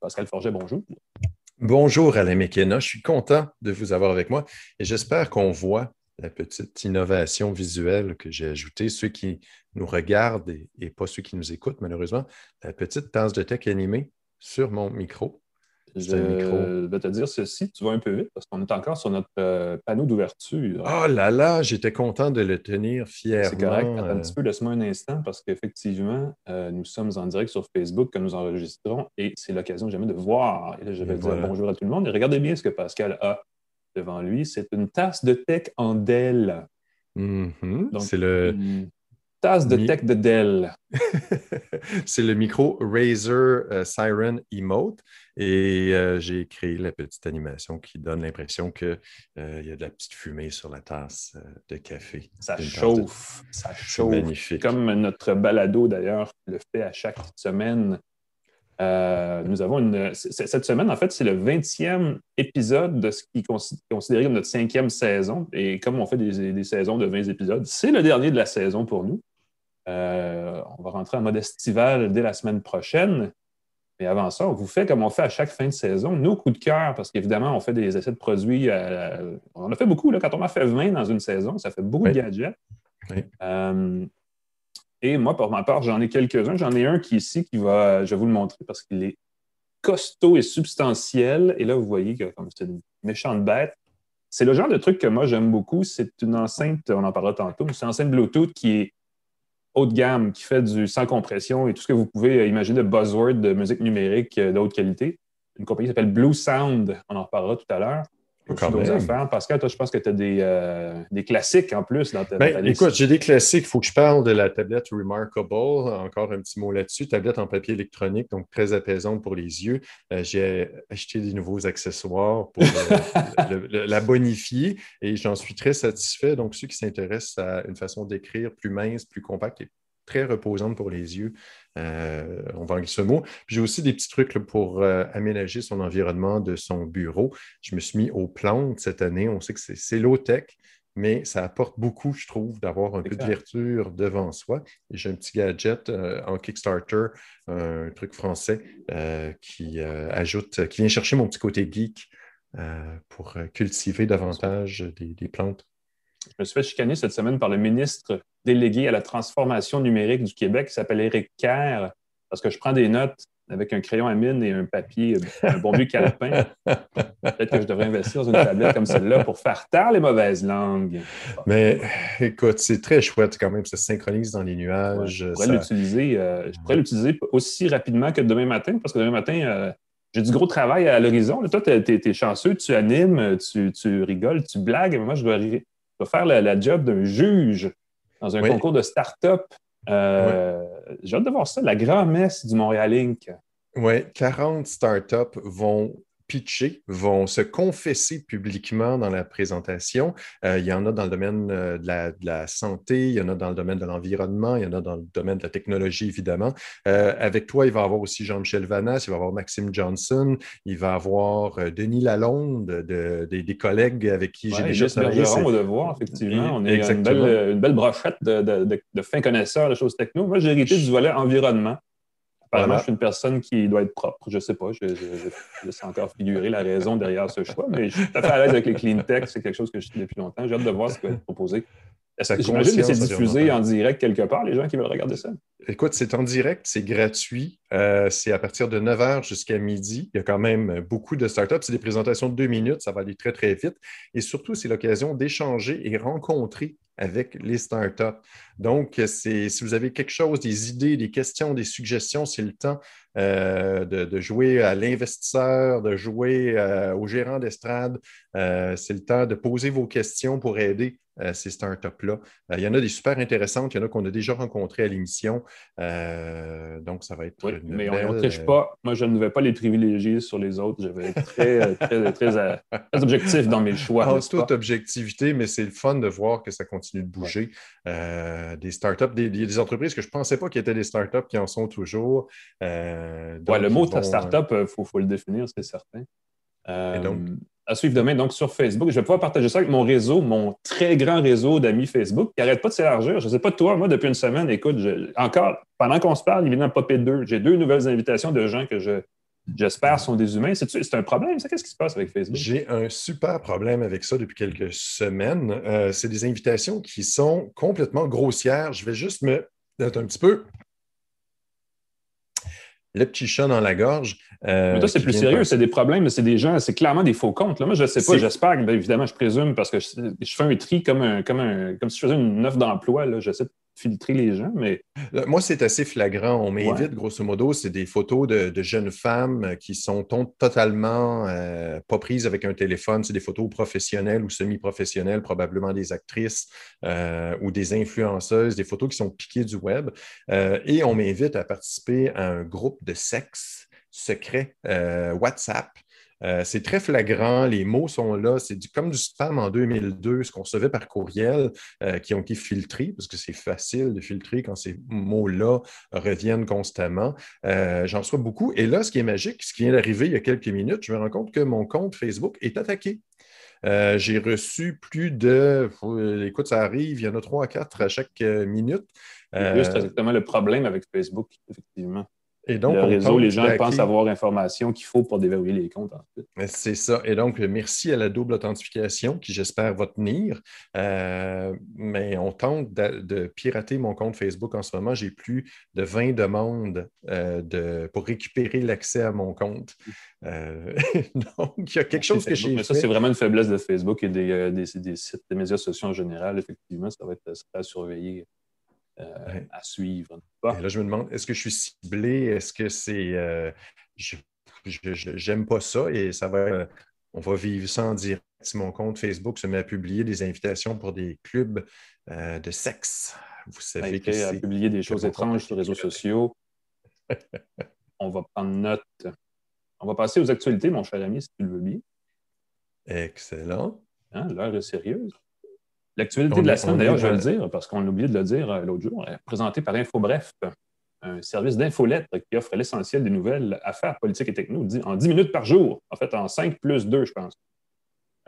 Pascal Forget, bonjour. Bonjour Alain McKenna, je suis content de vous avoir avec moi et j'espère qu'on voit la petite innovation visuelle que j'ai ajoutée. Ceux qui nous regardent et, pas ceux qui nous écoutent, malheureusement, la petite tasse de tech animée sur mon micro. Je vais te dire ceci, tu vas un peu vite parce qu'on est encore sur notre euh, panneau d'ouverture. Oh là là, j'étais content de le tenir fièrement. C'est correct, attends un petit peu, laisse-moi un instant parce qu'effectivement, euh, nous sommes en direct sur Facebook que nous enregistrons et c'est l'occasion jamais de voir. Et là, je vais dire bonjour à tout le monde et regardez bien ce que Pascal a devant lui. C'est une tasse de tech en Dell. Mm-hmm. C'est le. Tasse de tech de Dell. c'est le micro Razer euh, Siren Emote. Et euh, j'ai créé la petite animation qui donne l'impression qu'il euh, y a de la petite fumée sur la tasse de café. Ça chauffe. Ça chauffe. Magnifique. Comme notre balado, d'ailleurs, le fait à chaque semaine. Euh, nous avons une. Cette semaine, en fait, c'est le 20e épisode de ce qui est considéré comme notre cinquième saison. Et comme on fait des, saisons de 20 épisodes, c'est le dernier de la saison pour nous. Euh, on va rentrer en mode estival dès la semaine prochaine. Mais avant ça, on vous fait comme on fait à chaque fin de saison, nos coups de cœur, parce qu'évidemment, on fait des essais de produits. on a fait beaucoup. Là, quand on a fait 20 dans une saison, ça fait beaucoup de gadgets. Euh, et moi, pour ma part, j'en ai quelques-uns. J'en ai un qui est ici, qui va, je vais vous le montrer parce qu'il est costaud et substantiel. Et là, vous voyez que c'est une méchante bête. C'est le genre de truc que moi, j'aime beaucoup. C'est une enceinte, on en parlera tantôt, c'est une enceinte Bluetooth qui est haut de gamme, qui fait du sans compression et tout ce que vous pouvez imaginer de buzzword de musique numérique de haute qualité. Une compagnie s'appelle Blue Sound, on en reparlera tout à l'heure. Pascal, toi, je pense que tu as euh, des, classiques en plus dans ta, ben, Écoute, j'ai des classiques. Il faut que je parle de la tablette Remarkable. Encore un petit mot là-dessus. Tablette en papier électronique, donc très apaisante pour les yeux. Euh, j'ai acheté des nouveaux accessoires pour la bonifier et j'en suis très satisfait. Donc, ceux qui s'intéressent à une façon d'écrire plus mince, plus compacte et très reposante pour les yeux. Euh, on va ce mot. J'ai aussi des petits trucs pour euh, aménager son environnement de son bureau. Je me suis mis aux plantes cette année. On sait que c'est low-tech, mais ça apporte beaucoup, je trouve, d'avoir un peu de verture devant soi. J'ai un petit gadget euh, en Kickstarter, un truc français qui ajoute, qui vient chercher mon petit côté geek pour cultiver davantage des plantes. Je me suis fait chicaner cette semaine par le ministre délégué à la transformation numérique du Québec qui s'appelle Éric Kerr, parce que je prends des notes avec un crayon à mine et un papier, un bon vieux calepin. Peut-être que je devrais investir dans une tablette comme celle-là pour faire taire les mauvaises langues. Mais écoute, c'est très chouette quand même, ça se synchronise dans les nuages. je pourrais l'utiliser euh, l'utiliser aussi rapidement que demain matin, parce que demain matin, euh, j'ai du gros travail à l'horizon. Toi, tu es, chanceux, tu animes, tu, tu, rigoles, tu blagues. Mais moi, je dois, faire la, job d'un juge dans un concours de start-up. Euh, j'ai hâte de voir ça, la grand-messe du Montréal Inc. Oui, 40 startups vont pitcher, vont se confesser publiquement dans la présentation. Euh, il y en a dans le domaine euh, de la, santé, il y en a dans le domaine de l'environnement, il y en a dans le domaine de la technologie, évidemment. Euh, avec toi, il va y avoir aussi Jean-Michel Vanas, il va y avoir Maxime Johnson, il va y avoir Denis Lalonde, des, collègues avec qui j'ai déjà travaillé. On va voir, effectivement. On est une belle, une belle, brochette de, de, de fins connaisseurs de choses techno. Moi, j'ai hérité du volet environnement. Apparemment, je suis une personne qui doit être propre. Je ne sais pas. Je, laisse encore figurer la raison derrière ce choix, mais je suis tout à fait à l'aise avec les clean tech. C'est quelque chose que je suis depuis longtemps. J'ai hâte de voir ce qui va être proposé. J'imagine que c'est diffusé en direct quelque part, les gens qui veulent regarder ça. Écoute, c'est en direct, c'est gratuit. Euh, c'est à partir de 9 h jusqu'à midi. Il y a quand même beaucoup de startups. C'est des présentations de deux minutes, ça va aller très, très vite. Et surtout, c'est l'occasion d'échanger et rencontrer avec les startups. Donc, si vous avez quelque chose, des idées, des questions, des suggestions, c'est le temps euh, de, jouer à l'investisseur, de jouer euh, au gérant d'estrade. c'est le temps de poser vos questions pour aider ces startups-là. Euh, il y en a des super intéressantes, il y en a qu'on a déjà rencontrées à l'émission. Euh, donc, ça va être oui, mais on ne triche pas. Moi, je ne vais pas les privilégier sur les autres. Je vais être très, très, très, objectif dans mes choix. En toute objectivité, mais c'est le fun de voir que ça continue de bouger. des startups, des, des, entreprises que je ne pensais pas qu'il y étaient des startups qui en sont toujours. le mot startup, il faut, faut, le définir, c'est certain. Et donc, à suivre demain donc sur Facebook. Je vais pouvoir partager ça avec mon réseau, mon très grand réseau d'amis Facebook qui n'arrête pas de s'élargir. Je ne sais pas toi, moi, depuis une semaine, écoute, encore, pendant qu'on se parle, il vient d'en popper deux. J'ai deux nouvelles invitations de gens que je j'espère, sont des humains. C'est un problème, ça? Qu'est-ce qui se passe avec Facebook? J'ai un super problème avec ça depuis quelques semaines. Euh, c'est des invitations qui sont complètement grossières. Je vais juste me un petit peu le petit chat dans la gorge. Euh, mais toi, c'est plus sérieux, c'est des problèmes, c'est des gens, c'est clairement des faux comptes. Là. Moi, je ne sais pas, j'espère, évidemment, je présume, parce que je, fais un tri comme, un, comme, un, comme si je faisais une offre d'emploi. J'essaie de filtrer les gens, mais... Moi, c'est assez flagrant. On m'invite, grosso modo, c'est des photos de, jeunes femmes qui sont totalement euh, pas prises avec un téléphone. C'est des photos professionnelles ou semi-professionnelles, probablement des actrices euh, ou des influenceuses, des photos qui sont piquées du web. Euh, et on m'invite à participer à un groupe de sexe secret WhatsApp euh, c'est très flagrant, les mots sont là, c'est comme du spam en 2002, ce qu'on recevait par courriel, euh, qui ont été filtrés, parce que c'est facile de filtrer quand ces mots-là reviennent constamment. Euh, j'en reçois beaucoup. Et là, ce qui est magique, ce qui vient d'arriver il y a quelques minutes, je me rends compte que mon compte Facebook est attaqué. j'ai reçu plus de. Écoute, ça arrive, il y en a trois à quatre à chaque minute. c'est exactement le problème avec Facebook, effectivement. Et donc, le réseau, les gens pensent avoir l'information qu'il faut pour déverrouiller les comptes. C'est ça. Et donc, merci à la double authentification qui, j'espère, va tenir. Euh, mais on tente de, pirater mon compte Facebook en ce moment. J'ai plus de 20 demandes euh, de, pour récupérer l'accès à mon compte. Euh, donc, il y a quelque chose que j'ai Mais ça, c'est vraiment une faiblesse de Facebook et des, des, sites, des médias sociaux en général. Effectivement, ça va être à surveiller. Euh, à suivre. là, je me demande, est-ce que je suis ciblé? Est-ce que c'est. Euh, J'aime pas ça et ça va. Euh, on va vivre ça en direct si mon compte Facebook se met à publier des invitations pour des clubs de sexe. Vous savez que à publier des choses étranges sur les réseaux sociaux. on va prendre note. On va passer aux actualités, mon cher ami, si tu le veux bien. Excellent. Hein, L'heure est sérieuse. L'actualité de la semaine, d'ailleurs, je vais le dire, parce qu'on a oublié de le dire euh, l'autre jour, est présentée par InfoBref, un service d'infolettre qui offre l'essentiel des nouvelles affaires politiques et techno en 10 minutes par jour. En fait, en 5 plus 2, je pense.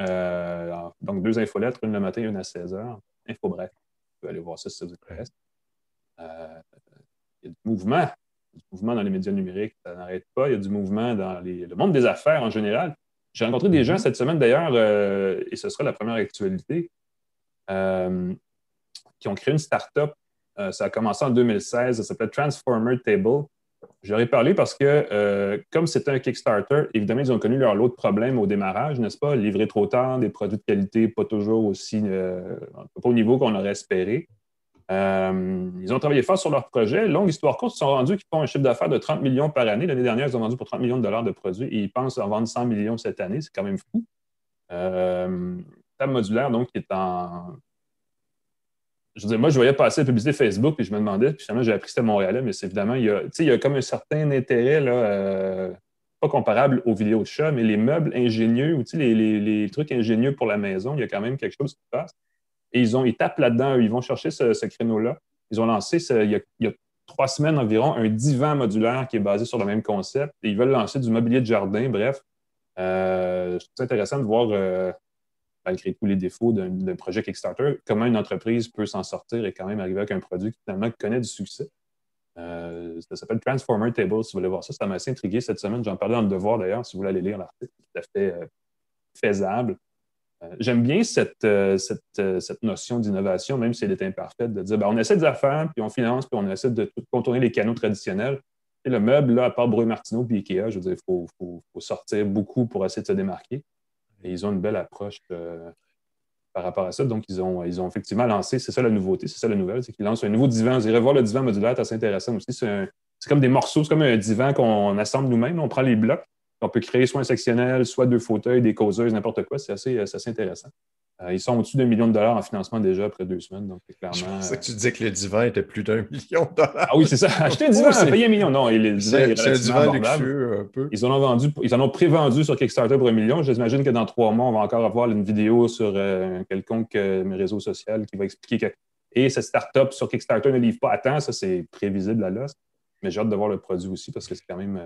Euh, donc, deux infolettres, une le matin, une à 16 h. InfoBref. Vous pouvez aller voir ça si ça vous intéresse. Euh, il y a du mouvement. Du mouvement dans les médias numériques, ça n'arrête pas. Il y a du mouvement dans le monde des affaires en général. J'ai rencontré des gens mm-hmm. cette semaine d'ailleurs, et ce sera la première actualité, euh, qui ont créé une start-up. Euh, ça a commencé en 2016. Ça s'appelait Transformer Table. J'aurais parlé parce que, euh, comme c'était un Kickstarter, évidemment, ils ont connu leur lot de problèmes au démarrage, n'est-ce pas? Livrer trop tard, des produits de qualité pas toujours aussi, pas au niveau qu'on aurait espéré. ils ont travaillé fort sur leur projet. Longue histoire courte, ils sont rendus qu'ils font un chiffre d'affaires de 30 millions par année. L'année dernière, ils ont vendu pour 30 millions de dollars de produits et ils pensent en vendre 100 millions cette année. C'est quand même fou modulaire, donc, qui est en. Je veux dire, moi, je voyais passer la publicité Facebook, et je me demandais, puis finalement, j'ai appris que c'était Montréalais, mais c'est évidemment, il y, a, il y a comme un certain intérêt, là, euh, pas comparable aux vidéos de chat, mais les meubles ingénieux, ou les, les, les, trucs ingénieux pour la maison, il y a quand même quelque chose qui se passe. Et ils, ont, ils tapent là-dedans, ils vont chercher ce, créneau-là. Ils ont lancé, il, y a, il, y a, trois semaines environ, un divan modulaire qui est basé sur le même concept. Et ils veulent lancer du mobilier de jardin, bref. Euh, je trouve intéressant de voir euh, malgré tous les défauts d'un projet Kickstarter, comment une entreprise peut s'en sortir et quand même arriver avec un produit qui finalement connaît du succès? Euh, ça s'appelle Transformer Table, si vous voulez voir ça. Ça m'a assez intrigué cette semaine. J'en parlais dans le devoir d'ailleurs, si vous voulez aller lire l'article. Tout à fait euh, faisable. Euh, j'aime bien cette, cette, notion d'innovation, même si elle est imparfaite, de dire ben, on essaie des affaires, puis on finance, puis on essaie de contourner les canaux traditionnels. Et le meuble, là, à part Bruy Martineau et Ikea, je veux dire, il faut, sortir beaucoup pour essayer de se démarquer. Et ils ont une belle approche euh, par rapport à ça. Donc, ils ont, ils ont effectivement lancé, c'est ça la nouveauté, c'est ça la nouvelle, c'est qu'ils lancent un nouveau divan. Vous irez voir le divan modulaire, c'est assez intéressant aussi. C'est, comme des morceaux, c'est comme un divan qu'on assemble nous-mêmes. On prend les blocs, on peut créer soit un sectionnel, soit deux fauteuils, des causeuses, n'importe quoi. C'est assez, assez intéressant. Euh, ils sont au-dessus d'un million de dollars en financement déjà après deux semaines. Donc, clairement. Je pensais que tu disais que le divan était plus d'un million de dollars. Ah oui, c'est ça. Acheter un divan, payer un million. Non, le divan est, est relativement luxueux un peu. Ils en ont vendu, ils en ont prévendu sur Kickstarter pour un million. J'imagine que dans trois mois, on va encore avoir une vidéo sur euh, quelconque euh, réseau social qui va expliquer que. Et cette start-up sur Kickstarter ne livre pas à temps. Ça, c'est prévisible à l'os. Mais j'ai hâte de voir le produit aussi parce que c'est quand même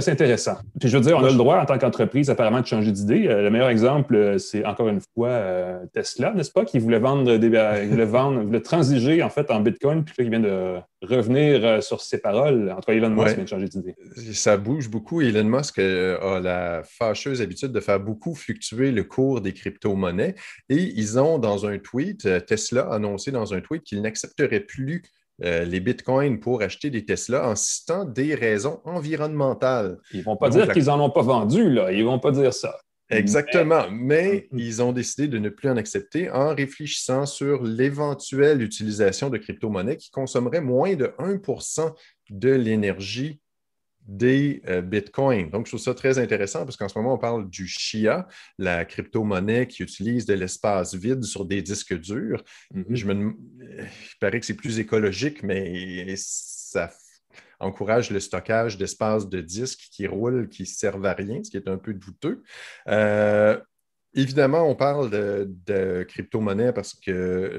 c'est intéressant. Puis je veux dire, on a le droit en tant qu'entreprise apparemment de changer d'idée. Euh, le meilleur exemple, euh, c'est encore une fois euh, Tesla, n'est-ce pas, qui voulait vendre des, voulait vendre, voulait transiger en fait en Bitcoin, puis là, il vient de revenir sur ses paroles. En tout cas, Elon Musk vient de changer d'idée. Ça bouge beaucoup. Elon Musk a la fâcheuse habitude de faire beaucoup fluctuer le cours des crypto-monnaies. Et ils ont, dans un tweet, Tesla a annoncé dans un tweet qu'il n'accepterait plus euh, les bitcoins pour acheter des Tesla en citant des raisons environnementales. Ils ne vont pas dire qu'ils n'en ont pas vendu, là. Ils ne vont pas dire ça. Exactement, mais mm-hmm. ils ont décidé de ne plus en accepter en réfléchissant sur l'éventuelle utilisation de crypto-monnaies qui consommeraient moins de 1% de l'énergie des euh, bitcoins. Donc, je trouve ça très intéressant parce qu'en ce moment, on parle du Chia, la crypto-monnaie qui utilise de l'espace vide sur des disques durs. Mm-hmm. Je me, il paraît que c'est plus écologique, mais ça encourage le stockage d'espace de disques qui roulent, qui ne servent à rien, ce qui est un peu douteux. Euh, Évidemment, on parle de, crypto-monnaie parce que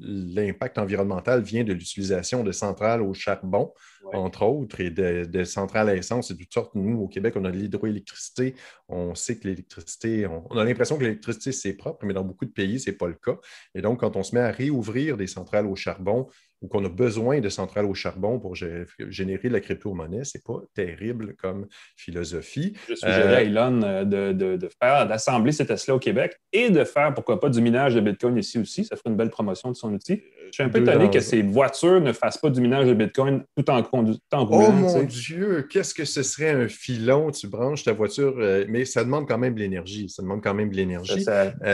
l'impact environnemental vient de l'utilisation de centrales au charbon, entre autres, et de, centrales à essence et de toutes sortes. Nous, au Québec, on a de l'hydroélectricité. On sait que l'électricité, on, a l'impression que l'électricité, c'est propre, mais dans beaucoup de pays, ce n'est pas le cas. Et donc, quand on se met à réouvrir des centrales au charbon, ou qu'on a besoin de centrales au charbon pour générer de la crypto-monnaie, ce n'est pas terrible comme philosophie. Je suggérerais à euh, Elon euh, de, faire, d'assembler ces Tesla au Québec et de faire, pourquoi pas, du minage de Bitcoin ici aussi. Ça ferait une belle promotion de son outil. Je suis un peu étonné que ces voitures ne fassent pas du minage de Bitcoin tout en, conduisant. Oh mon Dieu, qu'est-ce que ce serait un filon, tu branches ta voiture, euh, mais ça demande quand même de l'énergie. Ça demande quand même de l'énergie.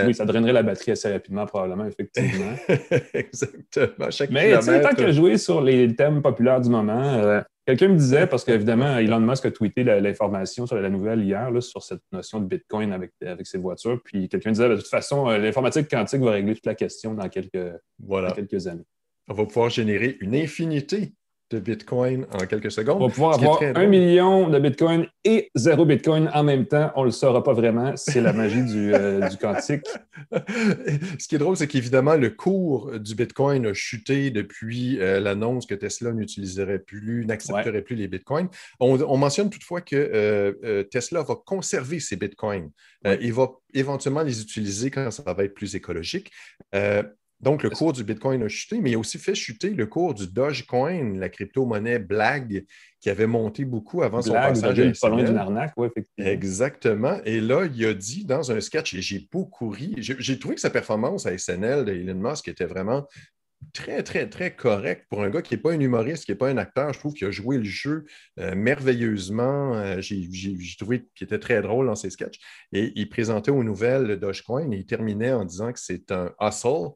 Oui, ça drainerait la batterie assez rapidement, probablement, effectivement. Exactement. Chaque mais tant que jouer sur les thèmes populaires du moment, euh, quelqu'un me disait, parce qu'évidemment, Elon Musk a tweeté l'information sur la nouvelle hier sur cette notion de Bitcoin avec, avec ses voitures. Puis quelqu'un disait, de toute façon, euh, l'informatique quantique va régler toute la question dans quelques, dans quelques années. On va pouvoir générer une infinité de Bitcoin en quelques secondes. On va pouvoir avoir un million de Bitcoin et zéro Bitcoin en même temps. On ne le saura pas vraiment. C'est la magie du, euh, du, quantique. Ce qui est drôle, c'est qu'évidemment, le cours du Bitcoin a chuté depuis euh, l'annonce que Tesla n'utiliserait plus, n'accepterait plus les Bitcoins. On, mentionne toutefois que euh, Tesla va conserver ses Bitcoins. il va éventuellement les utiliser quand ça va être plus écologique. Donc, le cours du Bitcoin a chuté, mais il a aussi fait chuter le cours du Dogecoin, la crypto-monnaie blague qui avait monté beaucoup avant son passage à pas loin d'une arnaque, oui, effectivement. Exactement. Et là, il a dit dans un sketch, et j'ai beaucoup ri, j'ai trouvé que sa performance à SNL de Elon Musk était vraiment très, très, très correcte pour un gars qui n'est pas un humoriste, qui n'est pas un acteur. Je trouve qu'il a joué le jeu euh, merveilleusement. Euh, j'ai trouvé qu'il était très drôle dans ses sketchs. Et il présentait aux nouvelles le Dogecoin et il terminait en disant que c'est un hustle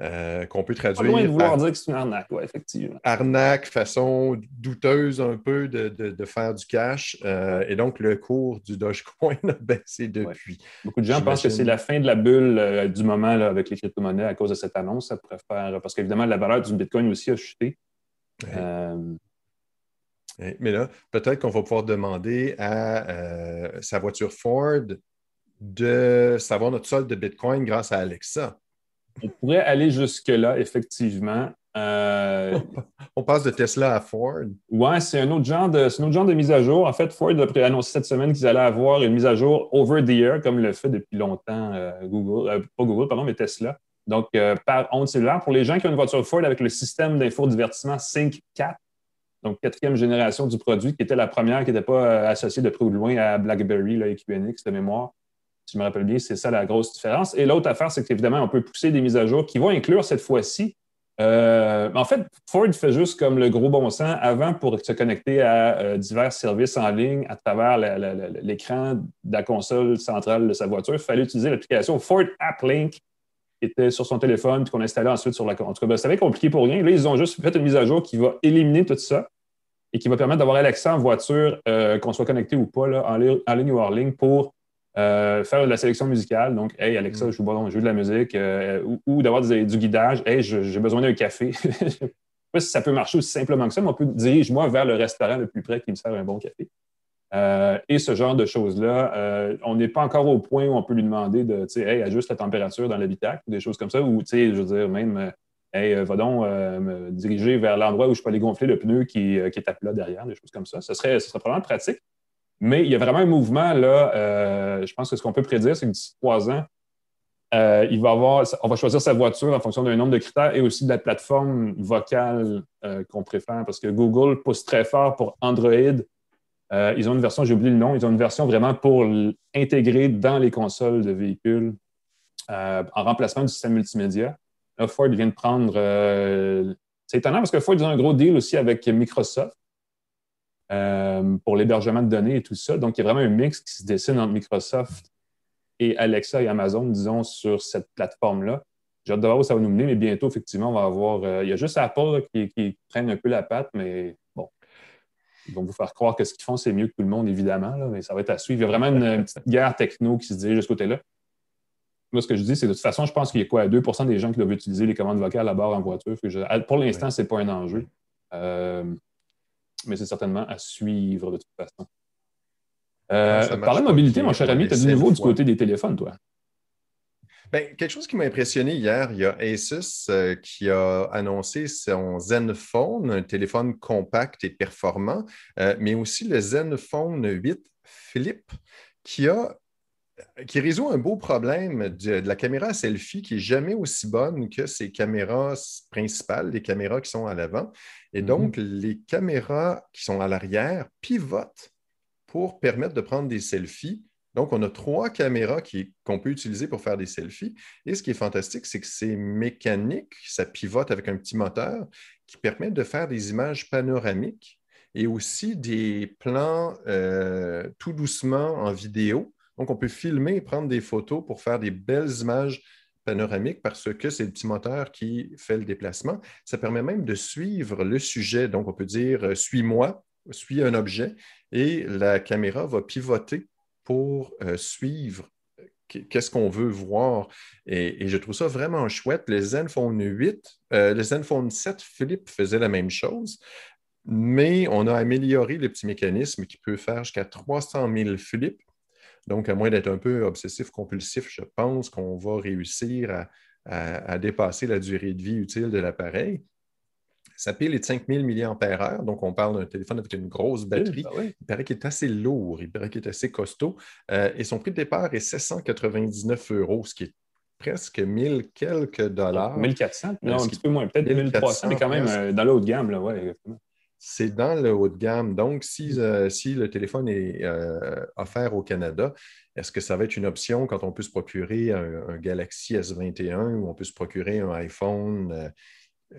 euh, qu'on peut traduire. Pas loin de vouloir dire que c'est une arnaque, oui, effectivement. Arnaque, façon douteuse un peu de, faire du cash. Euh, et donc, le cours du Dogecoin a baissé depuis. Beaucoup de gens pensent que c'est la fin de la bulle euh, du moment avec les crypto-monnaies à cause de cette annonce. Ça. Parce qu'évidemment, la valeur du Bitcoin aussi a chuté. Mais là, peut-être qu'on va pouvoir demander à sa voiture Ford de savoir notre solde de Bitcoin grâce à Alexa. On pourrait aller jusque-là, effectivement. Euh, on passe de Tesla à Ford. Oui, c'est un, autre genre de, un autre genre de mise à jour. En fait, Ford a annoncé cette semaine qu'ils allaient avoir une mise à jour over the air, comme le fait depuis longtemps euh, Google, euh, pas Google, pardon, mais Tesla. Donc, par onde cellulaire, pour les gens qui ont une voiture Ford avec le système d'infodivertissement Sync 4, donc quatrième génération du produit, qui était la première qui n'était pas associée de près ou de loin à BlackBerry et QNX de mémoire je me rappelle bien, c'est ça la grosse différence. Et l'autre affaire, c'est qu'évidemment, on peut pousser des mises à jour qui vont inclure cette fois-ci. Euh, en fait, Ford fait juste comme le gros bon sens. Avant, pour se connecter à euh, divers services en ligne à travers l'écran de la console centrale de sa voiture, il fallait utiliser l'application Ford App Link qui était sur son téléphone puis qu'on installait ensuite sur la. En tout cas, ben, c'était compliqué pour rien. Là, ils ont juste fait une mise à jour qui va éliminer tout ça et qui va permettre d'avoir Alexa en voiture, euh, qu'on soit connecté ou pas, là, en, ligne ou hors ligne, pour euh, faire de la sélection musicale, donc, hey, Alexa, mm. je joue, de la musique, euh, ou, d'avoir du guidage, hey, j'ai besoin d'un café. je ne sais pas si ça peut marcher aussi simplement que ça, mais on peut diriger moi vers le restaurant le plus près qui me sert un bon café. Euh, et ce genre de choses-là, on n'est pas encore au point où on peut lui demander de, hey, ajuste la température dans l'habitacle, des choses comme ça, ou, je veux dire, même Hey, va donc me diriger vers l'endroit où je peux aller gonfler le pneu qui, est à plat derrière, des choses comme ça. Ce serait, ce serait probablement pratique. Mais il y a vraiment un mouvement là. je pense que ce qu'on peut prédire, c'est que d'ici trois ans, euh, on va choisir sa voiture en fonction d'un nombre de critères et aussi de la plateforme vocale euh, qu'on préfère parce que Google pousse très fort pour Android. Euh, ils ont une version, j'ai oublié le nom, ils ont une version vraiment pour intégrer dans les consoles de véhicules en remplacement du système multimédia. Là, Ford vient de prendre. c'est étonnant parce que Ford a un gros deal aussi avec Microsoft. Pour l'hébergement de données et tout ça. Donc, il y a vraiment un mix qui se dessine entre Microsoft et Alexa et Amazon, disons, sur cette plateforme-là. J'ai hâte de voir où ça va nous mener, mais bientôt, effectivement, on va avoir. Euh, il y a juste Apple qui, qui traîne un peu la patte, mais bon. Ils vont vous faire croire que ce qu'ils font, c'est mieux que tout le monde, évidemment, mais ça va être à suivre. Il y a vraiment une, petite guerre techno qui se dirige de ce côté-là. Moi, ce que je dis, c'est de toute façon, je pense qu'il y a quoi, 2% des gens qui doivent utiliser les commandes vocales à bord en voiture. pour l'instant, ce n'est pas un enjeu. Euh, mais c'est certainement à suivre de toute façon. Euh, parlant de mobilité, mon cher ami, tu as du nouveau du côté des téléphones, toi? Ben, quelque chose qui m'a impressionné hier, il y a Asus euh, qui a annoncé son Zenfone, un téléphone compact et performant, euh, mais aussi le Zenfone 8 Flip qui a qui résout un beau problème de, la caméra selfie qui n'est jamais aussi bonne que ses caméras principales, les caméras qui sont à l'avant. Et mm-hmm. donc, les caméras qui sont à l'arrière pivotent pour permettre de prendre des selfies. Donc, on a trois caméras qu'on peut utiliser pour faire des selfies. Et ce qui est fantastique, c'est que c'est mécanique, ça pivote avec un petit moteur qui permet de faire des images panoramiques et aussi des plans euh, tout doucement en vidéo. Donc, on peut filmer et prendre des photos pour faire des belles images panoramiques parce que c'est le petit moteur qui fait le déplacement. Ça permet même de suivre le sujet. Donc, on peut dire euh, suis-moi suit un objet et la caméra va pivoter pour euh, suivre qu'est-ce qu'on veut voir. Et, je trouve ça vraiment chouette. Le Zenfone 8, euh, le Zenfone 7 Flip faisait la même chose, mais on a amélioré le petit mécanisme qui peut faire jusqu'à 300 000 flips. Donc, à moins d'être un peu obsessif-compulsif, je pense qu'on va réussir à, dépasser la durée de vie utile de l'appareil. Sa pile est de 5000 mAh, donc on parle d'un téléphone avec une grosse batterie. Ben il paraît qu'il est assez lourd, il paraît qu'il est assez costaud. Euh, et son prix de départ est 799 euros, ce qui est presque 1000 quelques dollars. 1400, non, un petit peu moins, peut-être 1300, mais quand même euh, dans de gamme, là, ouais, c'est dans le haut de gamme. Donc, si, euh, si le téléphone est offert au Canada, est-ce que ça va être une option quand on peut se procurer un, un Galaxy S21 ou on peut se procurer un iPhone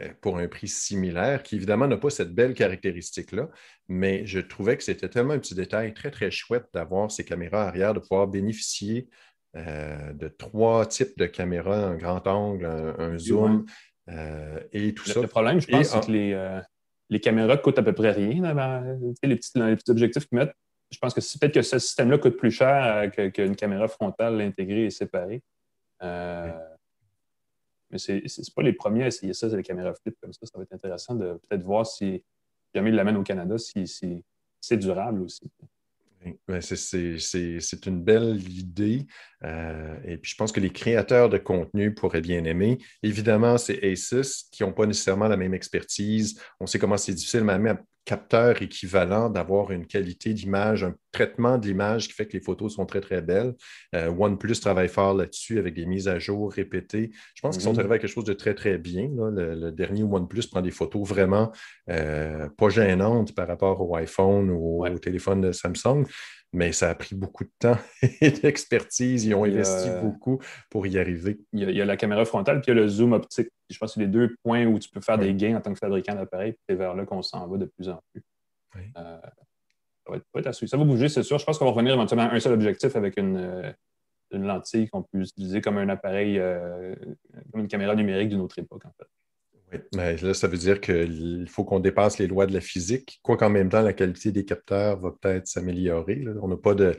euh, pour un prix similaire, qui évidemment n'a pas cette belle caractéristique-là, mais je trouvais que c'était tellement un petit détail très, très chouette d'avoir ces caméras arrière, de pouvoir bénéficier euh, de trois types de caméras, un grand angle, un, zoom euh, et tout ça. Le problème, je pense, c'est que les, caméras coûtent à peu près rien. les, petits, objectifs qu'ils mettent, je pense que peut-être que ce système-là coûte plus cher qu'une caméra frontale intégrée et séparée. Mais ce n'est pas les premiers à essayer ça, c'est les caméras flip comme ça. Ça va être intéressant de peut-être voir si jamais ils l'amènent au Canada, si, c'est durable aussi. c'est une belle idée. Euh, et puis, je pense que les créateurs de contenu pourraient bien aimer. Évidemment, c'est Asus qui n'ont pas nécessairement la même expertise. On sait comment c'est difficile, même capteur équivalent, d'avoir une qualité d'image, un traitement de l'image qui fait que les photos sont très, très belles. Euh, OnePlus travaille fort là-dessus avec des mises à jour répétées. Je pense qu'ils sont mhm. arrivés à quelque chose de très, très bien. Le, dernier OnePlus prend des photos vraiment euh, pas gênantes par rapport au iPhone ou au téléphone de Samsung mais ça a pris beaucoup de temps et d'expertise. Ils ont investi beaucoup pour y arriver. Il y, a, la caméra frontale, puis il y a le zoom optique. Je pense que c'est les deux points où tu peux faire des gains en tant que fabricant d'appareil, puis c'est vers là qu'on s'en va de plus en plus. Euh, ça, va être, à suivre. Ça va bouger, c'est sûr. Je pense qu'on va revenir éventuellement à un seul objectif avec une, euh, lentille qu'on peut utiliser comme un appareil, euh, comme une caméra numérique d'une autre époque, en fait. Mais là, ça veut dire qu'il faut qu'on dépasse les lois de la physique, quoi qu'en même temps, la qualité des capteurs va peut-être s'améliorer. On n'a pas, de,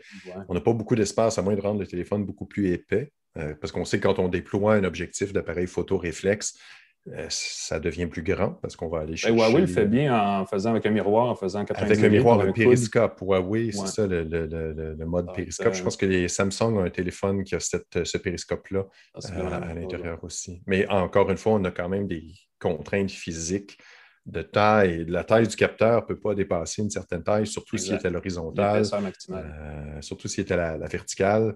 pas beaucoup d'espace, à moins de rendre le téléphone beaucoup plus épais, euh, parce qu'on sait que quand on déploie un objectif d'appareil photo réflexe, ça devient plus grand parce qu'on va aller ben, chercher. Huawei le fait bien en faisant avec un miroir, en faisant 90 Avec un miroir, un périscope. Huawei, c'est ça le, mode périscope. Je pense que les Samsung ont un téléphone qui a ce périscope-là ah, euh, à, l'intérieur aussi. Mais encore une fois, on a quand même des contraintes physiques de taille. La taille du capteur ne peut pas dépasser une certaine taille, surtout s'il est à l'horizontale, euh, surtout s'il est à la, verticale.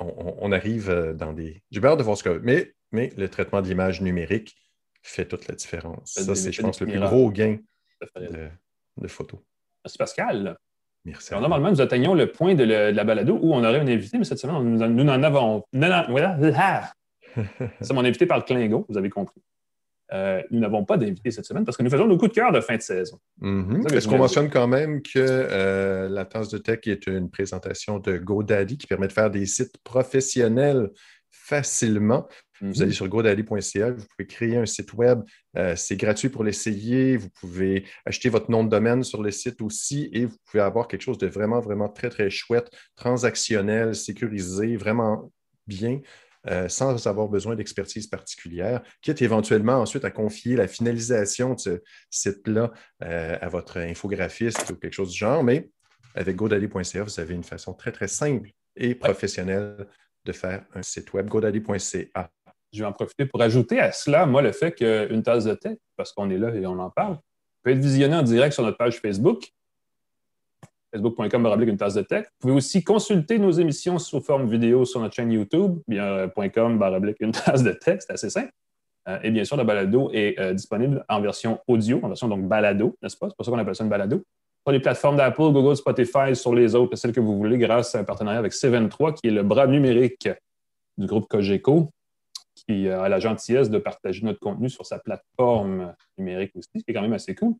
on, arrive dans des. J'ai peur de voir ce que. Mais mais le traitement de l'image numérique fait toute la différence. Ça, c'est, je pense, le plus gros gain de, photos. Merci Pascal. Merci. normalement, nous atteignons le point de, la balado où on aurait un invité, mais cette semaine, nous, n'en avons. Voilà. C'est mon invité par le Klingon, vous avez compris. Euh, nous n'avons pas d'invité cette semaine parce que nous faisons nos coups de cœur de fin de saison. Mm-hmm. Est-ce qu'on mentionne quand même que euh, la tasse de tech est une présentation de GoDaddy qui permet de faire des sites professionnels facilement. Vous allez mhm. sur godaddy.ca, vous pouvez créer un site web. Euh, c'est gratuit pour l'essayer. Vous pouvez acheter votre nom de domaine sur le site aussi et vous pouvez avoir quelque chose de vraiment, vraiment très, très chouette, transactionnel, sécurisé, vraiment bien. Euh, sans avoir besoin d'expertise particulière, quitte éventuellement ensuite à confier la finalisation de ce site-là euh, à votre infographiste ou quelque chose du genre. Mais avec godaddy.ca, vous avez une façon très, très simple et professionnelle de faire un site web, godaddy.ca je vais en profiter pour ajouter à cela, moi, le fait qu'une tasse de tech, parce qu'on est là et on en parle, peut être visionnée en direct sur notre page Facebook, facebook.com une tasse de tech. Vous pouvez aussi consulter nos émissions sous forme vidéo sur notre chaîne YouTube, bien.com une tasse de tech, c'est assez simple. Euh, et bien sûr, le balado est euh, disponible en version audio, en version donc balado, n'est-ce pas? C'est pour ça qu'on appelle ça une balado. Sur les plateformes d'Apple, Google, Spotify, sur les autres, celles que vous voulez, grâce à un partenariat avec C23, qui est le bras numérique du groupe Cogeco, qui a la gentillesse de partager notre contenu sur sa plateforme numérique aussi, ce qui est quand même assez cool.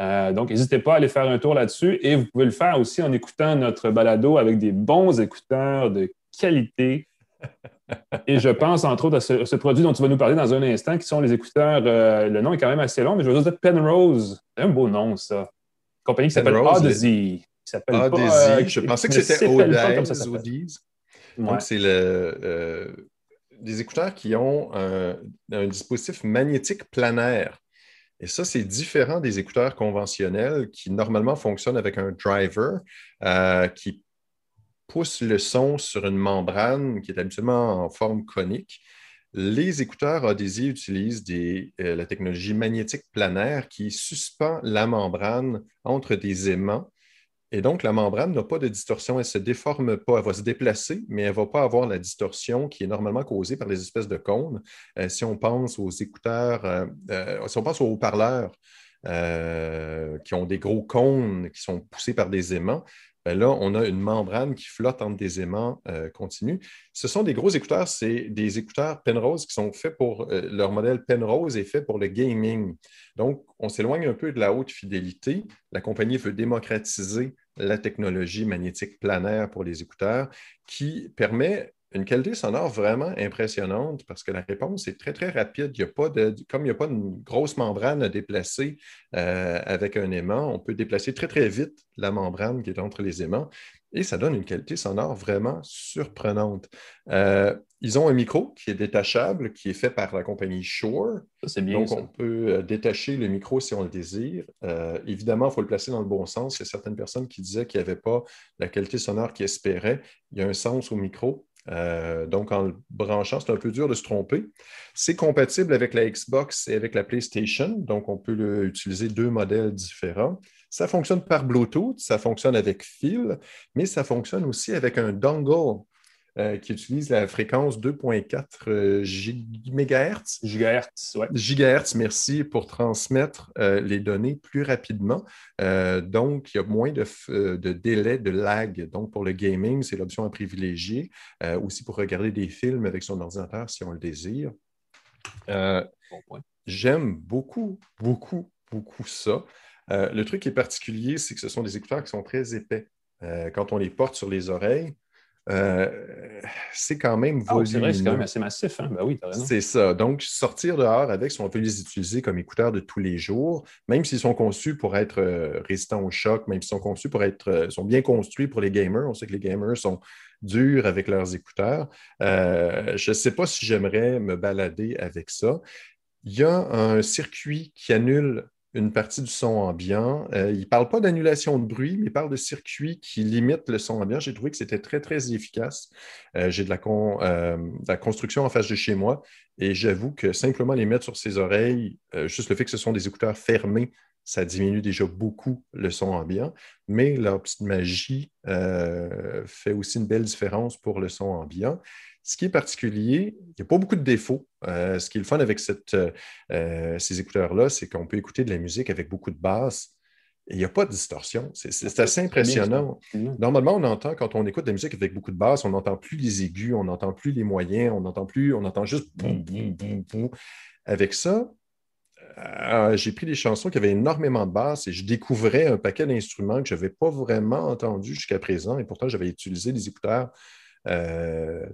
Euh, donc, n'hésitez pas à aller faire un tour là-dessus et vous pouvez le faire aussi en écoutant notre balado avec des bons écouteurs de qualité. Et je pense entre autres à ce, produit dont tu vas nous parler dans un instant, qui sont les écouteurs. Euh, le nom est quand même assez long, mais je vais juste dire Penrose. C'est un beau nom, ça. Compagnie qui s'appelle Odyssey. Odyssey. Euh, je pensais que c'était Odyssey. Donc, c'est le, des écouteurs qui ont un, dispositif magnétique planaire. Et ça, c'est différent des écouteurs conventionnels qui normalement fonctionnent avec un driver euh, qui pousse le son sur une membrane qui est habituellement en forme conique. Les écouteurs Odyssey utilisent euh, la technologie magnétique planaire qui suspend la membrane entre des aimants et donc, la membrane n'a pas de distorsion, elle ne se déforme pas, elle va se déplacer, mais elle ne va pas avoir la distorsion qui est normalement causée par les espèces de cônes. Euh, si on pense aux écouteurs, euh, si on pense aux haut-parleurs qui ont des gros cônes qui sont poussés par des aimants, ben là, on a une membrane qui flotte entre des aimants continus. Ce sont des gros écouteurs, c'est des écouteurs Penrose qui sont faits pour, leur modèle Penrose est fait pour le gaming. Donc, on s'éloigne un peu de la haute fidélité. La compagnie veut démocratiser la technologie magnétique planaire pour les écouteurs qui permet une qualité sonore vraiment impressionnante parce que la réponse est très, très rapide. Il y a pas de, comme il n'y a pas une grosse membrane à déplacer euh, avec un aimant, on peut déplacer très, très vite la membrane qui est entre les aimants et ça donne une qualité sonore vraiment surprenante. Euh, ils ont un micro qui est détachable, qui est fait par la compagnie Shure. c'est bien. Donc, on peut euh, détacher le micro si on le désire. Euh, évidemment, il faut le placer dans le bon sens. Il y a certaines personnes qui disaient qu'il n'y avait pas la qualité sonore qu'ils espéraient. Il y a un sens au micro. Donc, en le branchant, c'est un peu dur de se tromper. C'est compatible avec la Xbox et avec la PlayStation. Donc, on peut utiliser deux modèles différents. Ça fonctionne par Bluetooth, ça fonctionne avec fil, mais ça fonctionne aussi avec un dongle euh, qui utilise la fréquence 2.4 euh, GHz. Gigahertz, ouais. Gigahertz, merci, pour transmettre euh, les données plus rapidement. donc, il y a moins de, de, délai, de lag. Donc, pour le gaming, c'est l'option à privilégier. aussi pour regarder des films avec son ordinateur si on le désire. J'aime beaucoup, beaucoup, beaucoup ça. Euh, le truc qui est particulier, c'est que ce sont des écouteurs qui sont très épais. Euh, quand on les porte sur les oreilles, c'est quand même ah, c'est vrai, c'est quand même assez massif. Hein? Ben oui, C'est ça. Donc, sortir dehors avec, si on peut les utiliser comme écouteurs de tous les jours, même s'ils sont conçus pour être résistants au choc, même s'ils sont conçus pour être, sont bien construits pour les gamers. On sait que les gamers sont durs avec leurs écouteurs. je ne sais pas si j'aimerais me balader avec ça. Il y a un circuit qui annule une partie du son ambiant. Euh, il ne parle pas d'annulation de bruit, mais il parle de circuits qui limitent le son ambiant. J'ai trouvé que c'était très, très efficace. Euh, j'ai euh, de, la construction en face de chez moi et j'avoue que simplement les mettre sur ses oreilles, juste le fait que ce sont des écouteurs fermés, ça diminue déjà beaucoup le son ambiant, mais leur petite magie fait aussi une belle différence pour le son ambiant. Ce qui est particulier, il n'y a pas beaucoup de défauts. Euh, ce qui est le fun avec euh, ces écouteurs-là, c'est qu'on peut écouter de la musique avec beaucoup de basses. Et il n'y a pas de distorsion. C'est assez impressionnant. Normalement, on entend, quand on écoute de la musique avec beaucoup de basses, on n'entend plus les aigus, on n'entend plus les moyens, on n'entend plus, on entend juste boum, boum, boum, boum. Avec ça, euh, j'ai pris des chansons qui avaient énormément de basses et je découvrais un paquet d'instruments que je n'avais pas vraiment entendus jusqu'à présent. Et pourtant, j'avais utilisé des écouteurs euh,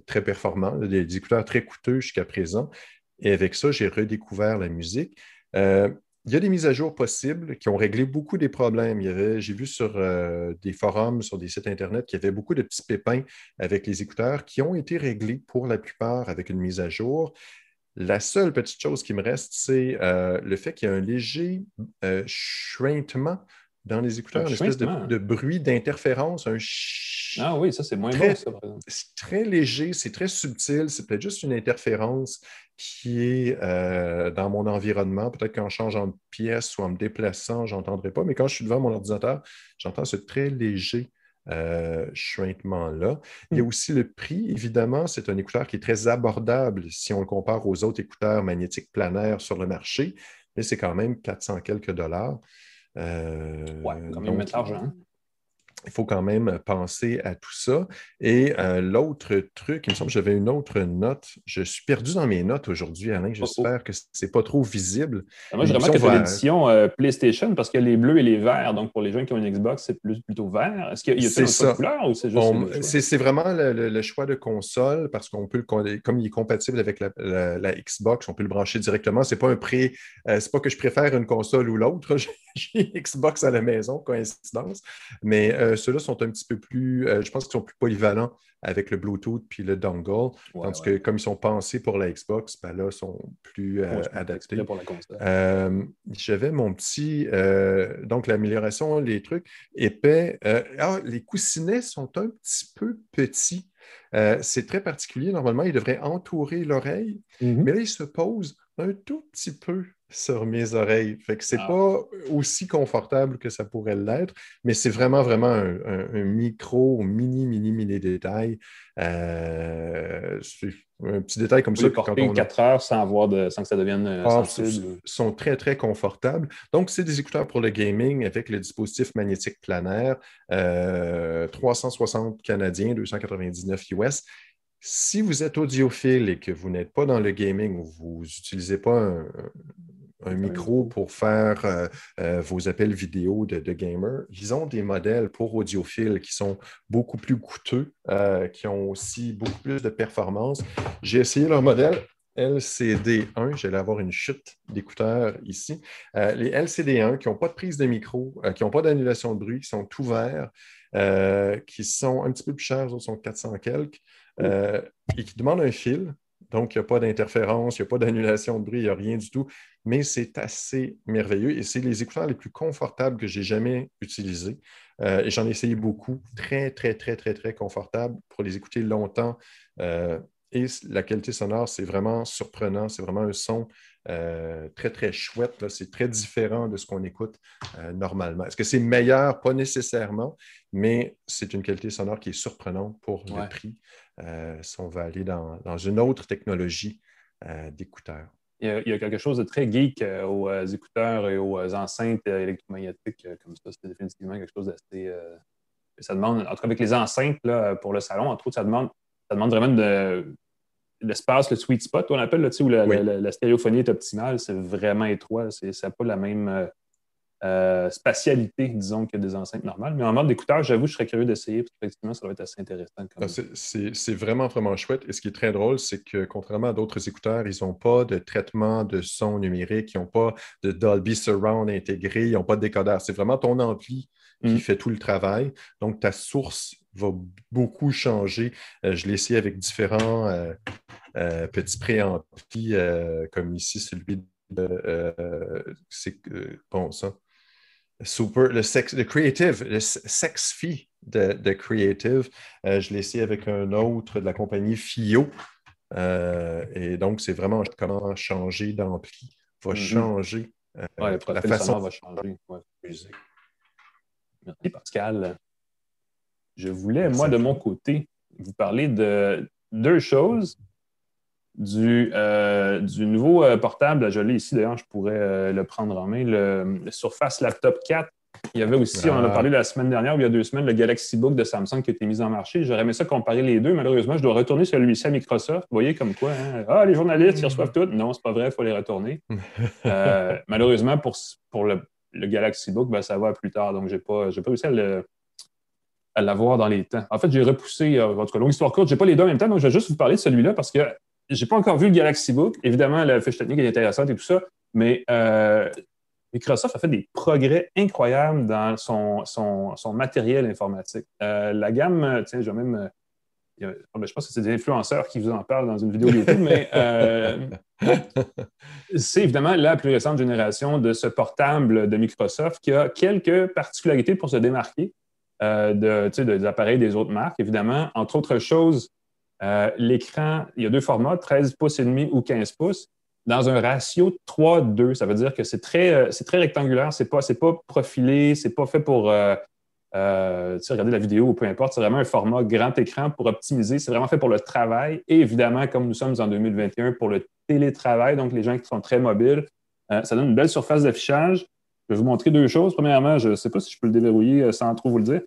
très performants, des, écouteurs très coûteux jusqu'à présent. Et avec ça, j'ai redécouvert la musique. Euh, il y a des mises à jour possibles qui ont réglé beaucoup des problèmes. J'ai vu sur euh, des forums, sur des sites Internet, qu'il y avait beaucoup de petits pépins avec les écouteurs qui ont été réglés pour la plupart avec une mise à jour. La seule petite chose qui me reste, c'est le fait qu'il y a un léger shrintement dans les écouteurs, une espèce de, bruit d'interférence, un Ah oui, ça c'est moins très, ça. C'est très léger, c'est très subtil, c'est peut-être juste une interférence qui est euh, dans mon environnement. Peut-être qu'en changeant de pièce ou en me déplaçant, je n'entendrai pas, mais quand je suis devant mon ordinateur, j'entends ce très léger euh, là Il y a hmm. aussi le prix, évidemment, c'est un écouteur qui est très abordable si on le compare aux autres écouteurs magnétiques planaires sur le marché, mais c'est quand même 400 quelques dollars. Euh, oui, quand même mettre l'argent il faut quand même penser à tout ça. Et euh, l'autre truc, il me semble que j'avais une autre note. Je suis perdu dans mes notes aujourd'hui, Alain. J'espère oh, oh. que ce n'est pas trop visible. Ah, moi, je remarque que c'est l'édition euh, PlayStation parce a les bleus et les verts. Donc, pour les gens qui ont une Xbox, c'est plus, plutôt vert. Est-ce qu'il y a, y a une couleur ou c'est juste. c'est vraiment le, choix de console parce qu'on peut, le, comme il est compatible avec la, Xbox, on peut le brancher directement. C'est pas un prix. Euh, c'est pas que je préfère une console ou l'autre. J'ai Xbox à la maison, coïncidence. Mais euh, ceux-là sont un petit peu plus, euh, je pense qu'ils sont plus polyvalents avec le Bluetooth puis le dongle. parce que comme ils sont pensés pour la Xbox, ben là, ils sont plus euh, adaptés. J'avais mon petit, donc l'amélioration, les trucs épais. Ah, les coussinets sont un petit peu petits. c'est très particulier. Normalement, ils devraient entourer l'oreille, mm-hmm. mais là, ils se posent un tout petit peu sur mes oreilles. Fait que c'est ah. pas aussi confortable que ça pourrait l'être, mais c'est vraiment, vraiment un, micro, mini, mini, mini détail. Euh, un petit détail comme ça. Quand on 4 heures sans, avoir de, sans que ça devienne euh, ah, sensible. sont très, très confortables. Donc, c'est des écouteurs pour le gaming avec le dispositif magnétique planaire, 360 euh, canadiens, 299 US. Si vous êtes audiophile et que vous n'êtes pas dans le gaming ou vous n'utilisez pas un, un micro pour faire euh, euh, vos appels vidéo de, de gamers. Ils ont des modèles pour audiophiles qui sont beaucoup plus coûteux, euh, qui ont aussi beaucoup plus de performance. J'ai essayé leur modèle. LCD1, j'allais avoir une chute d'écouteurs ici. les LCD1 qui n'ont pas de prise de micro, qui n'ont pas d'annulation de bruit, qui sont ouverts, qui sont un petit peu plus chers, sont 400 quelques, et qui demandent un fil. Donc, il n'y a pas d'interférence, il n'y a pas d'annulation de bruit, il n'y a rien du tout. Mais c'est assez merveilleux et c'est les écouteurs les plus confortables que j'ai jamais utilisés. Euh, et j'en ai essayé beaucoup. Très, très, très, très, très confortable pour les écouter longtemps. Euh, et la qualité sonore, c'est vraiment surprenant. C'est vraiment un son euh, très, très chouette. C'est très différent de ce qu'on écoute normalement. Est-ce que c'est meilleur? Pas nécessairement, mais c'est une qualité sonore qui est surprenante pour le prix. Euh, si on va aller dans, une autre technologie euh, d'écouteurs. Il, y, a, quelque chose de très geek euh, aux écouteurs et aux enceintes électromagnétiques comme ça. C'est définitivement quelque chose d'assez. ça demande, en tout cas avec les enceintes là, pour le salon, entre autres, ça demande, ça demande vraiment de, l'espace, le sweet spot, on appelle, là, où la, stéréophonie est optimale, c'est vraiment étroit. Ça n'a pas la même, euh, spatialité, disons, que des enceintes normales. Mais en mode d'écouteur, j'avoue, je serais curieux d'essayer, parce qu'effectivement, ça va être assez intéressant. Ah, c'est vraiment, vraiment chouette. Et ce qui est très drôle, c'est que contrairement à d'autres écouteurs, ils n'ont pas de traitement de son numérique, ils n'ont pas de Dolby Surround intégré, ils n'ont pas de décodeur. C'est vraiment ton ampli qui mm. fait tout le travail. Donc, ta source va beaucoup changer. Euh, je l'ai essayé avec différents euh, petits préamplis, comme ici, celui de. c'est bon, ça super, le, sex, le creative, le sex fee de, creative. Euh, je l'ai essayé avec un autre de la compagnie FIO. Euh, et donc, c'est vraiment comment changer d'ampli, va mm-hmm. changer euh, la façon. va changer. Merci Pascal. Je voulais, moi, de mon côté, vous parler de deux choses du, euh, du nouveau euh, portable. Je l'ai ici, d'ailleurs, je pourrais euh, le prendre en main. Le, Surface Laptop 4. Il y avait aussi, on en a ah. parlé la semaine dernière ou il y a deux semaines, le Galaxy Book de Samsung qui a été mis en marché. J'aurais aimé ça comparer les deux. Malheureusement, je dois retourner celui-ci à Microsoft. Vous voyez comme quoi, hein? ah, les journalistes, ils reçoivent tout. Non, c'est pas vrai, il faut les retourner. malheureusement, pour, pour le, Galaxy Book, ben, ça va plus tard. Donc, je n'ai pas, pas réussi à l'avoir dans les temps. En fait, j'ai repoussé, en tout cas, longue histoire courte, je n'ai pas les deux en même temps, donc je vais juste vous parler de celui-là parce que j'ai pas encore vu le Galaxy Book. Évidemment, la fiche technique est intéressante et tout ça, mais euh, Microsoft a fait des progrès incroyables dans son, matériel informatique. Euh, la gamme, tiens, je vais même. Euh, je pense que c'est des influenceurs qui vous en parlent dans une vidéo YouTube, mais c'est évidemment la plus récente génération de ce portable de Microsoft qui a quelques particularités pour se démarquer de, des appareils des autres marques, évidemment. Entre autres choses, euh, l'écran, il y a deux formats, 13 pouces et demi ou 15 pouces, dans un ratio 3-2. Ça veut dire que c'est très, euh, rectangulaire, c'est pas, pas profilé, c'est pas fait pour euh, regarder la vidéo ou peu importe. C'est vraiment un format grand écran pour optimiser. C'est vraiment fait pour le travail et évidemment, comme nous sommes en 2021, pour le télétravail, donc les gens qui sont très mobiles. ça donne une belle surface d'affichage. Je vais vous montrer deux choses. Premièrement, je ne sais pas si je peux le déverrouiller sans trop vous le dire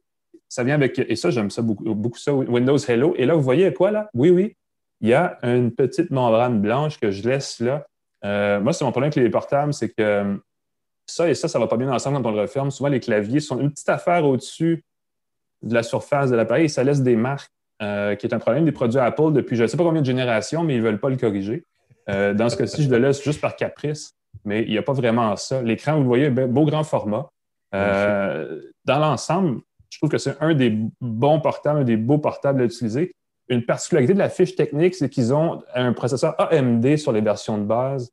ça vient avec, et ça, j'aime ça beaucoup, beaucoup ça, Windows Hello. Et là, vous voyez quoi, là? Oui, oui, il y a une petite membrane blanche que je laisse là. Euh, moi, c'est mon problème avec les portables, c'est que euh, ça et ça, ça ne va pas bien ensemble quand on le referme. Souvent, les claviers sont une petite affaire au-dessus de la surface de l'appareil et ça laisse des marques, euh, qui est un problème des produits Apple depuis je ne sais pas combien de générations, mais ils ne veulent pas le corriger. dans ce cas-ci, je le laisse juste par caprice, mais il n'y a pas vraiment ça. L'écran, vous le voyez, beau grand format. dans l'ensemble, je trouve que c'est un des bons portables, un des beaux portables à utiliser. Une particularité de la fiche technique, c'est qu'ils ont un processeur AMD sur les versions de base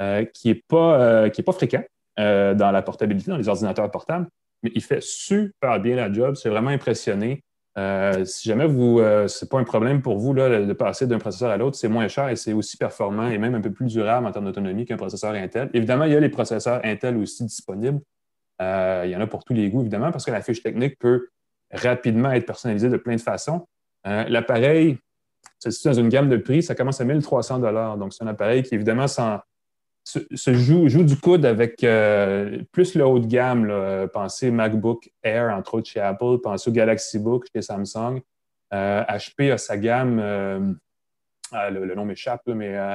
euh, qui n'est pas, euh, pas fréquent euh, dans la portabilité, dans les ordinateurs portables, mais il fait super bien la job. C'est vraiment impressionné. si jamais vous, c'est pas un problème pour vous là, de passer d'un processeur à l'autre, c'est moins cher et c'est aussi performant et même un peu plus durable en termes d'autonomie qu'un processeur Intel. Évidemment, il y a les processeurs Intel aussi disponibles. Euh, il y en a pour tous les goûts, évidemment, parce que la fiche technique peut rapidement être personnalisée de plein de façons. Euh, l'appareil, c'est dans une gamme de prix, ça commence à 1300 Donc, c'est un appareil qui, évidemment, se, joue, du coude avec euh, plus le haut de gamme. Pensez MacBook Air, entre autres, chez Apple. Pensez au Galaxy Book chez Samsung. HP a sa gamme ah, le, nom m'échappe, mais euh,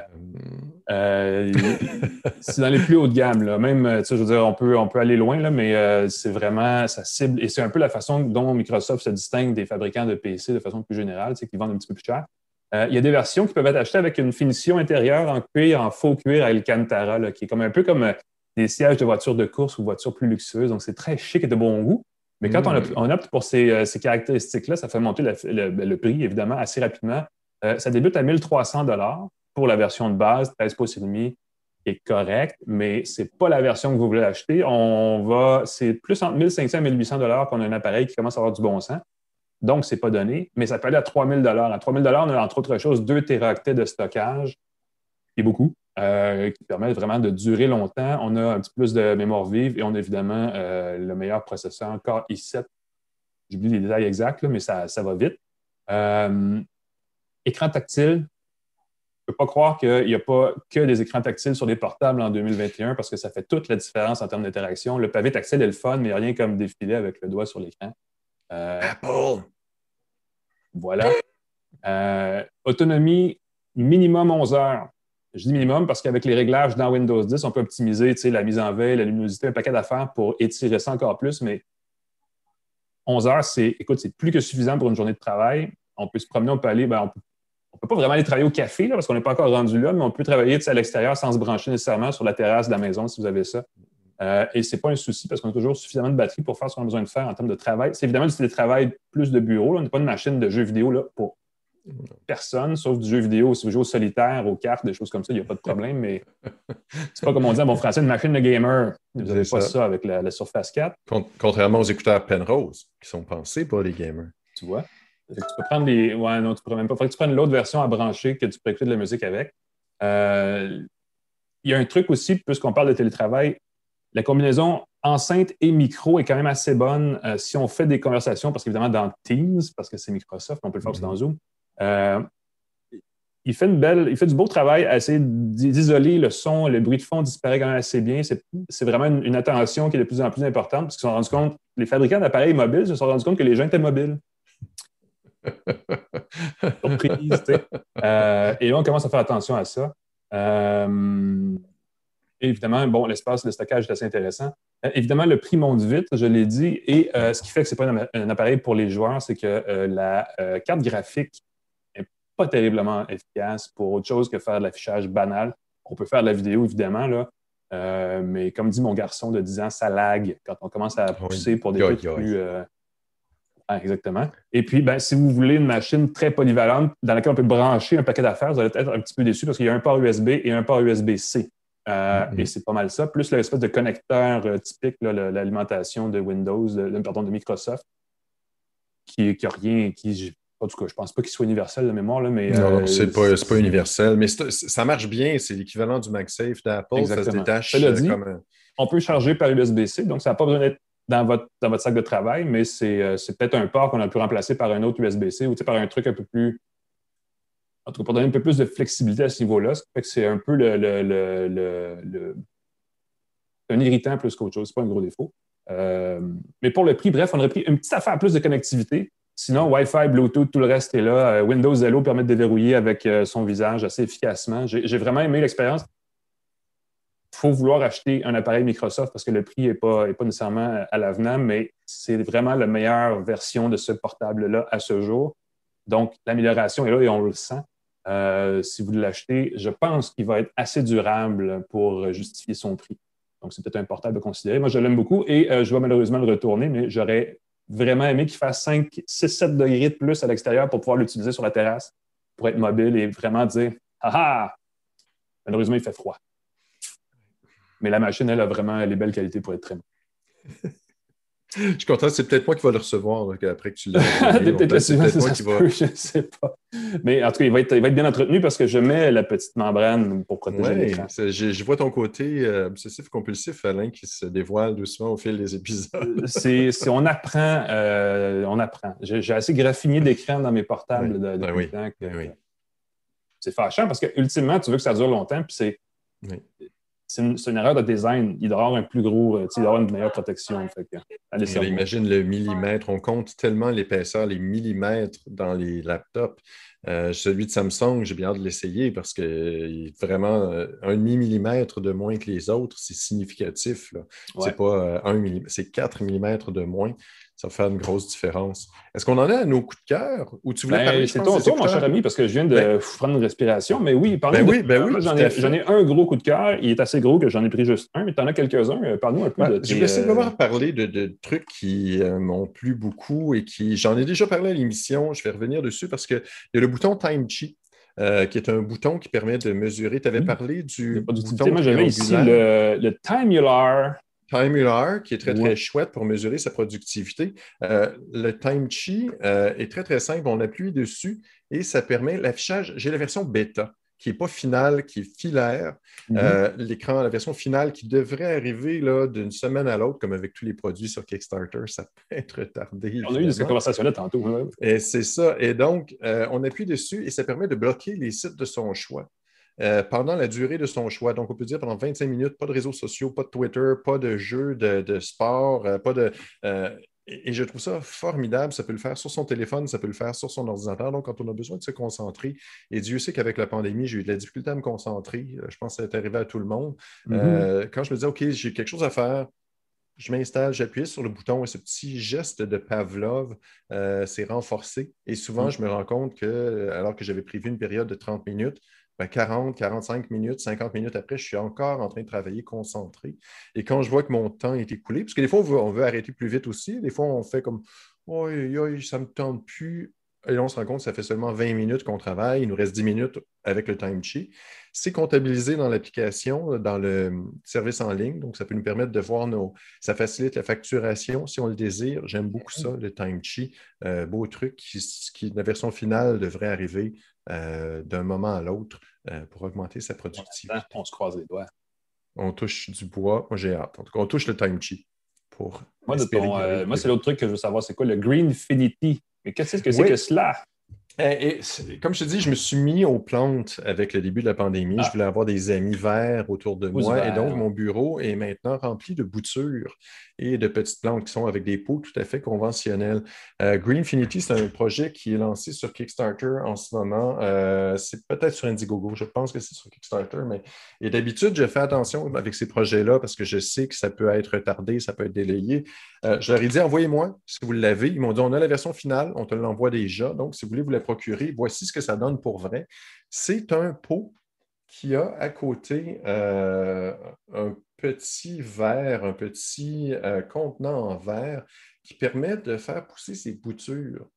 euh, c'est dans les plus hauts de gamme. Là. Même, euh, je veux dire, on peut, on peut aller loin, là, mais c'est vraiment, ça cible, et c'est un peu la façon dont Microsoft se distingue des fabricants de PC de façon plus générale, c'est qu'ils vendent un petit peu plus cher. il y a des versions qui peuvent être achetées avec une finition intérieure en cuir, en faux cuir à Alcantara, qui est comme un peu comme des sièges de voitures de course ou voitures plus luxueuses. Donc, c'est très chic et de bon goût. Mais quand on, mm. opte pour ces, caractéristiques-là, ça fait monter le, prix, évidemment, assez rapidement. Euh, ça débute à 1300 pour la version de base, 13 pouces et demi est correct, mais ce n'est pas la version que vous voulez acheter. On va, c'est plus entre 1500 et 1800 dollars qu'on a un appareil qui commence à avoir du bon sens. Donc, ce n'est pas donné, mais ça peut aller à 3000 dollars. À 3000 dollars, on a entre autres choses 2 téraoctets de stockage, qui est beaucoup, euh, qui permet vraiment de durer longtemps. On a un petit plus de mémoire vive et on a évidemment euh, le meilleur processeur, Core i7. J'oublie les détails exacts, mais ça, ça va vite. Écran tactile, je ne peux pas croire qu'il n'y a pas que des écrans tactiles sur les portables en 2021 parce que ça fait toute la différence en termes d'interaction. Le pavé tactile est le fun, mais rien comme défiler avec le doigt sur l'écran. Euh, Apple! Voilà. Euh, autonomie minimum 11 heures. Je dis minimum parce qu'avec les réglages dans Windows 10, on peut optimiser la mise en veille, la luminosité, un paquet d'affaires pour étirer ça encore plus, mais 11 heures, c'est, écoute, c'est plus que suffisant pour une journée de travail. On peut se promener, on peut aller, ben, on peut on ne peut pas vraiment aller travailler au café parce qu'on n'est pas encore rendu là, mais on peut travailler à l'extérieur sans se brancher nécessairement sur la terrasse de la maison si vous avez ça. Euh, et ce n'est pas un souci parce qu'on a toujours suffisamment de batterie pour faire ce qu'on a besoin de faire en termes de travail. C'est évidemment du télétravail plus de bureau. On n'est pas une machine de jeux vidéo là, pour personne, sauf du jeu vidéo. Si vous jouez au solitaire, aux cartes, des choses comme ça, il n'y a pas de problème. Mais c'est pas comme on dit en bon français, une machine de gamer. Vous n'avez pas ça. avec la, Surface 4. Contrairement aux écouteurs Penrose, qui sont pensés pour les gamers. Tu vois? Tu peux prendre les. Ouais, non, tu pourrais même pas. Il que tu prennes l'autre version à brancher que tu peux écouter de la musique avec. Euh, il y a un truc aussi, puisqu'on parle de télétravail, la combinaison enceinte et micro est quand même assez bonne euh, si on fait des conversations, parce qu'évidemment, dans Teams, parce que c'est Microsoft, on peut le faire aussi dans Zoom. Euh, il fait une belle, il fait du beau travail à essayer d'isoler le son, le bruit de fond disparaît quand même assez bien. C'est vraiment une, attention qui est de plus en plus importante parce qu'ils se sont rendus compte, les fabricants d'appareils mobiles se sont rendus compte que les gens étaient mobiles. Surprise, tu sais. Euh, et on commence à faire attention à ça. Euh, évidemment, bon, l'espace de stockage est assez intéressant. Euh, évidemment, le prix monte vite, je l'ai dit. Et ce qui fait que ce n'est pas un, appareil pour les joueurs, c'est que la carte graphique n'est pas terriblement efficace pour autre chose que faire de l'affichage banal. On peut faire de la vidéo, évidemment, là. mais comme dit mon garçon de 10 ans, ça lag quand on commence à pousser pour des trucs plus, exactement. Et puis, ben, si vous voulez une machine très polyvalente dans laquelle on peut brancher un paquet d'affaires, vous allez être un petit peu déçu parce qu'il y a un port USB et un port USB-C. Euh, mm-hmm. Et c'est pas mal ça. Plus l'espèce de connecteur euh, typique, l'alimentation de Windows, de, pardon, de Microsoft, qui n'a rien, qui, en tout cas, je ne pense pas qu'il soit universel de mémoire, là, mais. Non, euh, c'est pas, pas, universel, mais ça marche bien. C'est l'équivalent du MagSafe d'Apple. Ça se détache comme On peut charger par USB-C, donc ça n'a pas besoin d'être dans votre, sac de travail, mais euh, c'est peut-être un port qu'on a pu remplacer par un autre USB-C ou par un truc un peu plus. En tout cas, pour donner un peu plus de flexibilité à ce niveau-là, c'est un peu un irritant plus qu'autre chose. Ce n'est pas un gros défaut. Euh, mais pour le prix, bref, on aurait pris une petite affaire plus de connectivité. Sinon, Wi-Fi, Bluetooth, tout le reste est là. Euh, Windows Hello permet de déverrouiller avec son visage assez efficacement. J'ai vraiment aimé l'expérience faut vouloir acheter un appareil Microsoft parce que le prix n'est pas, est pas nécessairement à l'avenant, mais c'est vraiment la meilleure version de ce portable-là à ce jour. Donc, l'amélioration est là et on le sent. Euh, si vous l'achetez, je pense qu'il va être assez durable pour justifier son prix. Donc, c'est peut-être un portable à considérer. Moi, je l'aime beaucoup et euh, je vais malheureusement le retourner, mais j'aurais vraiment aimé qu'il fasse 5, 6, 7 degrés de plus à l'extérieur pour pouvoir l'utiliser sur la terrasse, pour être mobile et vraiment dire Ah ah Malheureusement, il fait froid. Mais la machine, elle a vraiment les belles qualités pour être très bonne. Je suis content, c'est peut-être moi qui va le recevoir après que tu l'as. peut-être peut moi qui va. Je ne sais pas. Mais en tout cas, il va, être, bien entretenu parce que je mets la petite membrane pour protéger l'écran. Je, vois ton côté euh, obsessif-compulsif, Alain, qui se dévoile doucement au fil des épisodes. c'est, on apprend. Euh, on apprend. J'ai, assez graffiné d'écran dans mes portables de, depuis ben ben C'est fâchant parce que ultimement, tu veux que ça dure longtemps, puis c'est c'est une, erreur de design. Il doit avoir un plus gros, euh, il doit avoir une meilleure protection. imagine le millimètre. On compte tellement l'épaisseur, les millimètres dans les laptops. Euh, celui de Samsung, j'ai bien hâte de l'essayer parce que vraiment euh, un demi-millimètre de moins que les autres, c'est significatif. C'est pas un millimètre, c'est 4 millimètres de moins ça va faire une grosse différence. Est-ce qu'on en est à nos coups de cœur ou tu voulais ben, C'est ton tour, mon cher ami, parce que je viens de ben prendre une respiration. Mais oui, parle ben oui, ben oui, j'en ai, un gros coup de cœur. Il est assez gros que j'en ai pris juste un, mais tu en as quelques-uns. Euh, parle-nous un peu de Je vais essayer de parler de, trucs qui euh, m'ont plu beaucoup et qui. J'en ai déjà parlé à l'émission. Je vais revenir dessus parce qu'il y a le bouton Time Chi. Euh, qui est un bouton qui permet de mesurer. Tu avais parlé du. bouton Moi, j'avais ici le, le Timular Timular, qui est très, très chouette pour mesurer sa productivité. Euh, le Time Chi euh, est très, très simple. On appuie dessus et ça permet l'affichage. J'ai la version bêta qui n'est pas finale, qui est filaire. Mhm. Euh, l'écran, la version finale qui devrait arriver d'une semaine à l'autre, comme avec tous les produits sur Kickstarter, ça peut être retardé. On a eu cette conversation-là tantôt. Et c'est ça. Et donc, on appuie dessus et ça permet de bloquer les sites de son choix. Euh, pendant la durée de son choix. Donc, on peut dire pendant 25 minutes, pas de réseaux sociaux, pas de Twitter, pas de jeux de, sport, euh, pas de. Euh, Et, je trouve ça formidable. Ça peut le faire sur son téléphone, ça peut le faire sur son ordinateur. Donc, quand on a besoin de se concentrer, et Dieu sait qu'avec la pandémie, j'ai eu de la difficulté à me concentrer. Je pense que ça est arrivé à tout le monde. Mm-hmm. Quand je me dis, OK, j'ai quelque chose à faire, je m'installe, j'appuie sur le bouton et ce petit geste de Pavlov s'est renforcé. Et souvent, mm. je me rends compte que, alors que j'avais prévu une période de 30 minutes, 40, 45 minutes, 50 minutes après, je suis encore en train de travailler concentré. Et quand je vois que mon temps est écoulé, parce que des fois, on veut, arrêter plus vite aussi, des fois, on fait comme oui, ça ne me tente plus. Et là, on se rend compte que ça fait seulement 20 minutes qu'on travaille, il nous reste 10 minutes avec le time sheet. C'est comptabilisé dans l'application, dans le service en ligne, donc ça peut nous permettre de voir nos. Ça facilite la facturation si on le désire. J'aime beaucoup ça, le time sheet. Euh, beau truc qui, la version finale devrait arriver euh, d'un moment à l'autre. Euh, pour augmenter sa productivité. On se croise les doigts. On touche du bois. Moi, j'ai hâte. En tout cas, on touche le time chi pour. Moi, moi c'est l'autre truc que je veux savoir, c'est quoi le Greenfinity? Mais qu'est-ce que c'est que cela? Et, comme je te dis, je me suis mis aux plantes avec le début de la pandémie. Je ah. voulais avoir des amis verts autour de moi. Et donc, mon bureau est maintenant rempli de boutures et de petites plantes qui sont avec des pots tout à fait conventionnels. Euh, Greenfinity, c'est un projet qui est lancé sur Kickstarter en ce moment. Euh, c'est peut-être sur Indiegogo. Je pense que c'est sur Kickstarter. Mais... Et d'habitude, je fais attention avec ces projets-là parce que je sais que ça peut être retardé, ça peut être délayé. Euh, je leur ai dit, envoyez-moi si vous l'avez. Ils m'ont dit, on a la version finale, on te l'envoie déjà. Donc, si vous voulez vous la voici ce que ça donne pour vrai. C'est un pot qui a à côté euh, un petit verre, un petit euh, contenant en verre qui permet de faire pousser ses boutures.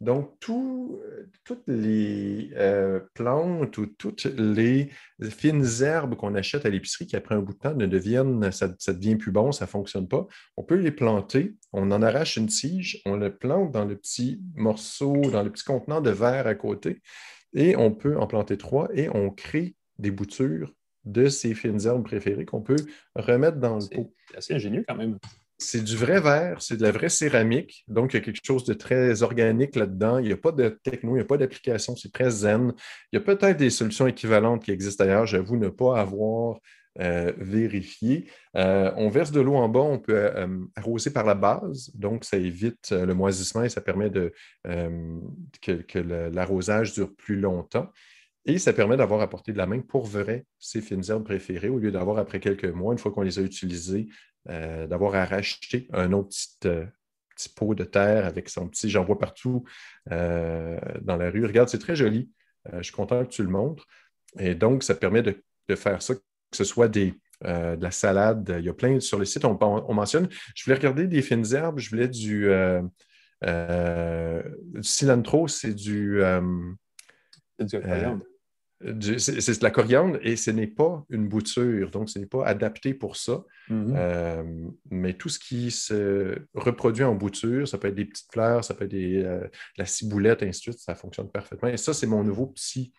Donc, toutes les euh, plantes ou toutes les fines herbes qu'on achète à l'épicerie qui, après un bout de temps, ne deviennent, ça, ça devient plus bon, ça ne fonctionne pas, on peut les planter, on en arrache une tige, on le plante dans le petit morceau, dans le petit contenant de verre à côté, et on peut en planter trois et on crée des boutures de ces fines herbes préférées qu'on peut remettre dans le pot. C'est assez ingénieux quand même c'est du vrai verre, c'est de la vraie céramique. Donc, il y a quelque chose de très organique là-dedans. Il n'y a pas de techno, il n'y a pas d'application, c'est très zen. Il y a peut-être des solutions équivalentes qui existent ailleurs, j'avoue ne pas avoir euh, vérifié. Euh, on verse de l'eau en bas, on peut euh, arroser par la base, donc ça évite le moisissement et ça permet que, l'arrosage dure plus longtemps. Et ça permet d'avoir apporté de la main pour vrai ces fines herbes préférées au lieu d'avoir, après quelques mois, une fois qu'on les a utilisées, euh, d'avoir à racheter un autre euh, petit, pot de terre avec son petit, j'en vois partout euh, dans la rue. Regarde, c'est très joli. je suis content que tu le montres. Et donc, ça permet de, faire ça, que ce soit des, de la salade. Il y a plein sur le site, on, mentionne. Je voulais regarder des fines herbes, je voulais du, cilantro, c'est du. c'est du c'est de la coriandre et ce n'est pas une bouture, donc ce n'est pas adapté pour ça. Mm-hmm. Euh, mais tout ce qui se reproduit en bouture, ça peut être des petites fleurs, ça peut être des, euh, la ciboulette, ainsi de suite, ça fonctionne parfaitement. Et ça, c'est mon nouveau petit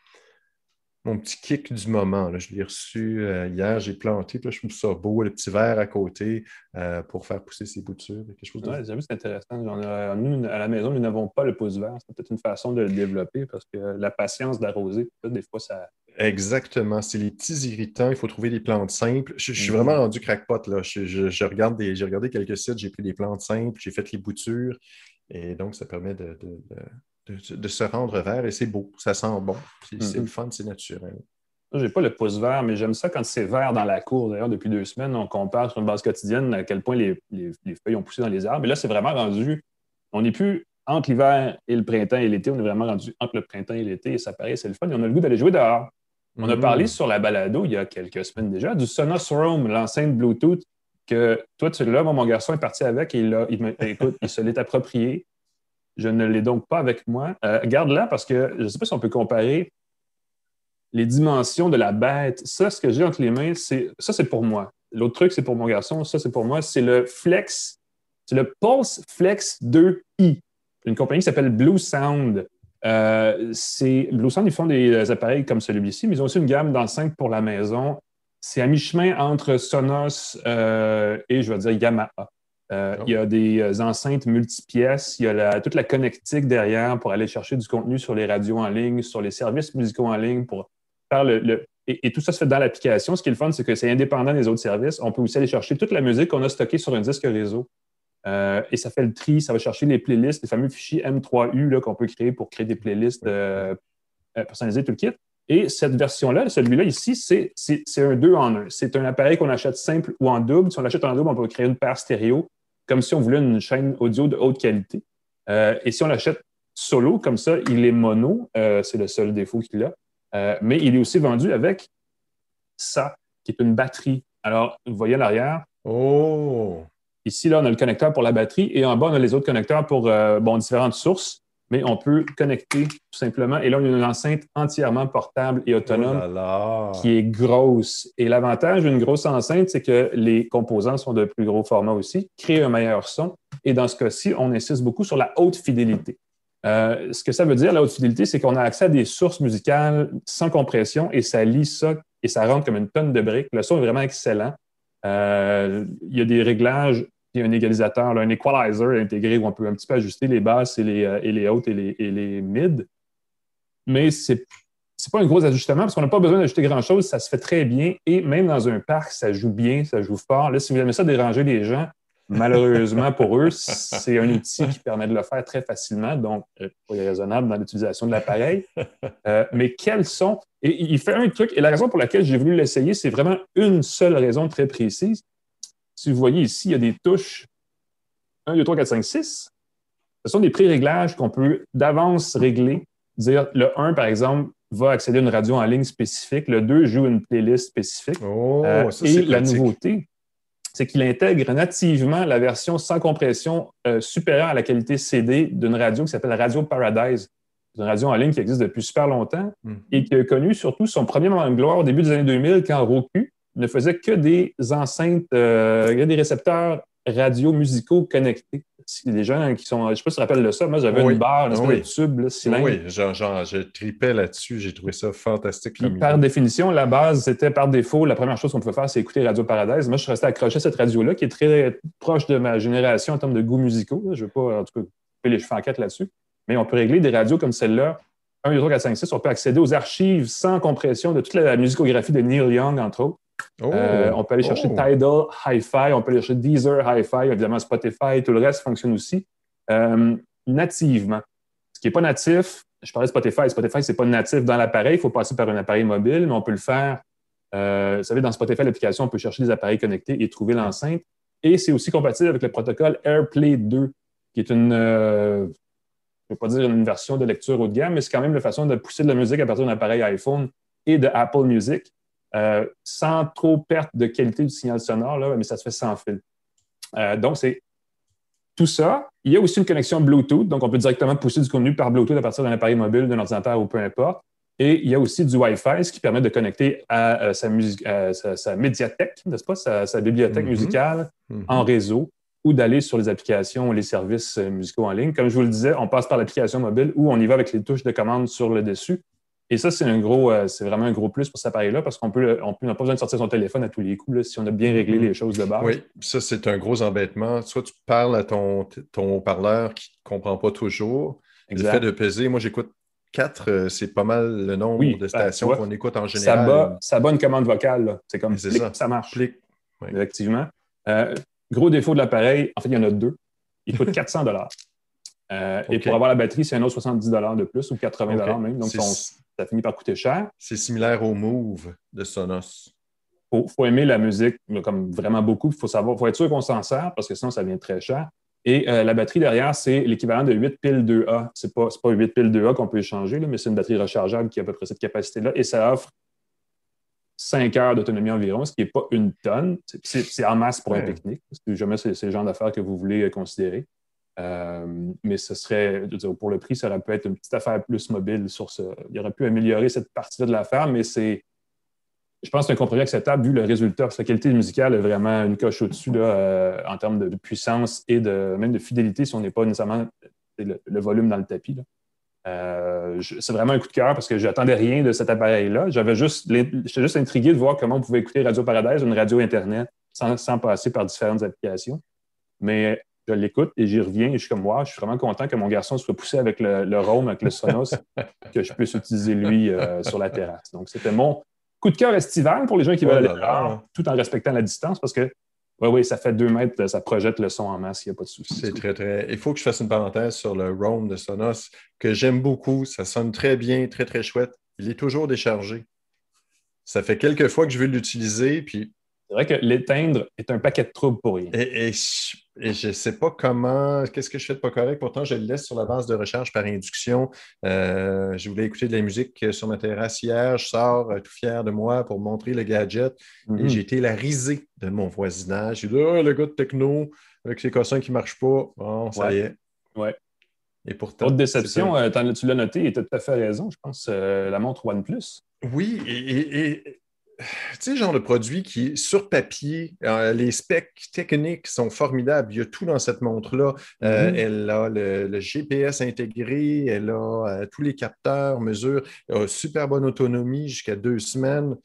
mon petit kick du moment. Je l'ai reçu euh, hier, j'ai planté, je trouve ça beau, le petit verre à côté euh, pour faire pousser ses boutures. Quelque Oui, j'ai vu, c'est intéressant. nous, à la maison, nous n'avons pas le pouce vert. C'est peut-être une façon de le développer parce que la patience d'arroser, des fois, ça. Exactement. C'est les petits irritants. Il faut trouver des plantes simples. Je, suis vraiment mm-hmm. rendu crackpot. Là. Je, regarde des, j'ai regardé quelques sites, j'ai pris des plantes simples, j'ai fait les boutures. Et donc, ça permet de de, se rendre vert et c'est beau, ça sent bon. C'est mm-hmm. le fun, c'est naturel. Je n'ai pas le pouce vert, mais j'aime ça quand c'est vert dans la cour. D'ailleurs, depuis deux semaines, on compare sur une base quotidienne à quel point les, feuilles ont poussé dans les arbres. Et là, c'est vraiment rendu. On n'est plus entre l'hiver et le printemps et l'été, on est vraiment rendu entre le printemps et l'été et ça paraît, c'est le fun. Et on a le goût d'aller jouer dehors. On a mm-hmm. parlé sur la balado il y a quelques semaines déjà du Sonos Roam, l'enceinte Bluetooth que toi, tu l'as, mon garçon est parti avec et il, il, écoute, il se l'est approprié. Je ne l'ai donc pas avec moi. Euh, garde-la parce que je ne sais pas si on peut comparer les dimensions de la bête. Ça, ce que j'ai entre les mains, c'est ça, c'est pour moi. L'autre truc, c'est pour mon garçon. Ça, c'est pour moi. C'est le Flex, c'est le Pulse Flex 2i. Une compagnie qui s'appelle Blue Sound. Euh, Blue Sound, ils font des appareils comme celui-ci, mais ils ont aussi une gamme d'enceintes pour la maison. C'est à mi-chemin entre Sonos euh, et, je vais dire, Yamaha. Euh, il y a des euh, enceintes multipièces, il y a toute la connectique derrière pour aller chercher du contenu sur les radios en ligne, sur les services musicaux en ligne pour faire le. Et, tout ça se fait dans l'application. Ce qui est le fun, c'est que c'est indépendant des autres services. On peut aussi aller chercher toute la musique qu'on a stockée sur un disque réseau. Euh, et ça fait le tri, ça va chercher les playlists, les fameux fichiers M3U qu'on peut créer pour créer des playlists euh, personnalisées, tout le kit. Et cette version-là, celui-là ici, c'est un 2 en 1. C'est un appareil qu'on achète simple ou en double. Si on l'achète en double, on peut créer une paire stéréo, comme si on voulait une chaîne audio de haute qualité. et si on l'achète solo, comme ça, il est mono. c'est le seul défaut qu'il a. mais il est aussi vendu avec ça, qui est une batterie. Alors, vous voyez à l'arrière. Oh! Ici, là, on a le connecteur pour la batterie et en bas, on a les autres connecteurs pour euh, bon, différentes sources, mais on peut connecter tout simplement. Et là, on a une enceinte entièrement portable et autonome oh qui est grosse. Et l'avantage d'une grosse enceinte, c'est que les composants sont de plus gros format aussi, créent un meilleur son. Et dans ce cas-ci, on insiste beaucoup sur la haute fidélité. Euh, ce que ça veut dire, la haute fidélité, c'est qu'on a accès à des sources musicales sans compression et ça lit ça et ça rentre comme une tonne de briques. Le son est vraiment excellent. Euh, il y a des réglages un égalisateur, un equalizer intégré où on peut un petit peu ajuster les basses et les, euh, et les hautes et les, et les mids. Mais ce n'est pas un gros ajustement parce qu'on n'a pas besoin d'ajouter grand-chose. Ça se fait très bien. Et même dans un parc, ça joue bien, ça joue fort. Là, si vous aimez ça déranger les gens, malheureusement pour eux, c'est un outil qui permet de le faire très facilement. Donc, euh, il est raisonnable dans l'utilisation de l'appareil. Euh, mais quels sont. Et il fait un truc, et la raison pour laquelle j'ai voulu l'essayer, c'est vraiment une seule raison très précise. Si vous voyez ici, il y a des touches 1, 2, 3, 4, 5, 6. Ce sont des pré-réglages qu'on peut d'avance régler. Dire le 1, par exemple, va accéder à une radio en ligne spécifique. Le 2 joue une playlist spécifique. Oh, euh, et la nouveauté, c'est qu'il intègre nativement la version sans compression euh, supérieure à la qualité CD d'une radio qui s'appelle Radio Paradise. C'est une radio en ligne qui existe depuis super longtemps mm. et qui a connu surtout son premier moment de gloire au début des années 2000 quand Roku ne faisait que des enceintes, euh, des récepteurs radio musicaux connectés. Les gens qui sont, je ne sais pas si tu te rappelles de ça, moi j'avais une barre, une oui. tube, Oui, genre, genre, je tripais là-dessus, j'ai trouvé ça fantastique. par définition, la base, c'était par défaut, la première chose qu'on pouvait faire, c'est écouter Radio Paradise. Moi, je suis resté accroché à cette radio-là, qui est très proche de ma génération en termes de goût musicaux. Je ne veux pas, en tout cas, couper les cheveux en quatre là-dessus. Mais on peut régler des radios comme celle-là 1, 2, 3, 4, 5, 6, on peut accéder aux archives sans compression de toute la musicographie de Neil Young, entre autres. Oh. Euh, on peut aller chercher oh. Tidal, Hi-Fi, on peut aller chercher Deezer, Hi-Fi, évidemment Spotify, tout le reste fonctionne aussi euh, nativement. Ce qui n'est pas natif, je parlais de Spotify. Spotify, ce n'est pas natif dans l'appareil, il faut passer par un appareil mobile, mais on peut le faire. Euh, vous savez, dans Spotify, l'application, on peut chercher des appareils connectés et trouver l'enceinte. Et c'est aussi compatible avec le protocole AirPlay 2, qui est une, je ne vais pas dire une version de lecture haut de gamme, mais c'est quand même la façon de pousser de la musique à partir d'un appareil iPhone et de Apple Music. Euh, sans trop perte de qualité du signal sonore, là, mais ça se fait sans fil. Euh, donc, c'est tout ça. Il y a aussi une connexion Bluetooth, donc on peut directement pousser du contenu par Bluetooth à partir d'un appareil mobile, d'un ordinateur ou peu importe. Et il y a aussi du Wi-Fi, ce qui permet de connecter à, euh, sa, sa, médiathèque, n'est-ce pas, sa, bibliothèque mm-hmm. musicale mm-hmm. en réseau ou d'aller sur les applications ou les services musicaux en ligne. Comme je vous le disais, on passe par l'application mobile ou on y va avec les touches de commande sur le dessus. Et ça, c'est un gros, euh, c'est vraiment un gros plus pour cet appareil-là parce qu'on peut, on n'a pas besoin de sortir son téléphone à tous les coups si on a bien réglé mm-hmm. les choses de base. Oui, ça, c'est un gros embêtement. Soit tu parles à ton, ton parleur qui ne comprend pas toujours. Exact. Le fait de peser, moi, j'écoute quatre, euh, c'est pas mal le nombre de ben, stations qu'on écoute en général. Ça bat, ça bat une commande vocale. C'est comme ça. ça marche. Effectivement. Euh, gros défaut de l'appareil, en fait, il y en a deux. Il coûte 400 dollars. Et pour avoir la batterie, c'est un autre 70 de plus ou 80 même. Donc, ça finit par coûter cher. C'est similaire au Move de Sonos. Il faut, aimer la musique comme vraiment beaucoup. Il faut savoir, faut être sûr qu'on s'en sert parce que sinon, ça vient très cher. Et euh, la batterie derrière, c'est l'équivalent de 8 piles 2A. Ce n'est pas, pas 8 piles 2A qu'on peut échanger, mais c'est une batterie rechargeable qui a à peu près cette capacité-là. Et ça offre 5 heures d'autonomie environ, ce qui n'est pas une tonne. C'est en masse pour un pique-nique. Jamais c'est le genre d'affaires que vous voulez considérer. Euh, mais ce serait, pour le prix, ça aurait pu être une petite affaire plus mobile sur ce. Il aurait pu améliorer cette partie-là de l'affaire, mais c'est. Je pense que c'est un compromis acceptable vu le résultat. Parce que la qualité musicale est vraiment une coche au-dessus euh, en termes de, puissance et de, même de fidélité si on n'est pas nécessairement le, volume dans le tapis. Euh, c'est vraiment un coup de cœur parce que je n'attendais rien de cet appareil-là. J'avais juste, j'étais juste intrigué de voir comment on pouvait écouter Radio Paradise, une radio Internet, sans, sans passer par différentes applications. Mais je l'écoute et j'y reviens et je suis comme moi, je suis vraiment content que mon garçon soit poussé avec le, le Rome, avec le Sonos, que je puisse utiliser lui euh, sur la terrasse. Donc, c'était mon coup de cœur estival pour les gens qui veulent oh aller là, tout en respectant la distance parce que Oui, oui, ça fait deux mètres, ça projette le son en masse, il n'y a pas de souci. C'est très, très. Il faut que je fasse une parenthèse sur le Roam de Sonos, que j'aime beaucoup. Ça sonne très bien, très, très chouette. Il est toujours déchargé. Ça fait quelques fois que je veux l'utiliser, puis c'est vrai que l'éteindre est un paquet de troubles pour rien. Et, je ne sais pas comment, qu'est-ce que je fais de pas correct. Pourtant, je le laisse sur la base de recherche par induction. Euh, je voulais écouter de la musique sur ma terrasse hier. Je sors euh, tout fier de moi pour montrer le gadget. Et mhm. j'ai été la risée de mon voisinage. J'ai dit, oh, le gars de techno avec ses cossins qui ne marchent pas. Bon, ça y est. Ouais. Et pourtant. Autre déception, euh, tu l'as noté? Et tu as tout à fait raison, je pense, la montre OnePlus. Oui, et tu sais, genre de produit qui, sur papier, euh, les specs techniques sont formidables. Il y a tout dans cette montre-là. Euh, mm-hmm. Elle a le, GPS intégré, elle a euh, tous les capteurs, mesures, elle a super bonne autonomie jusqu'à deux semaines.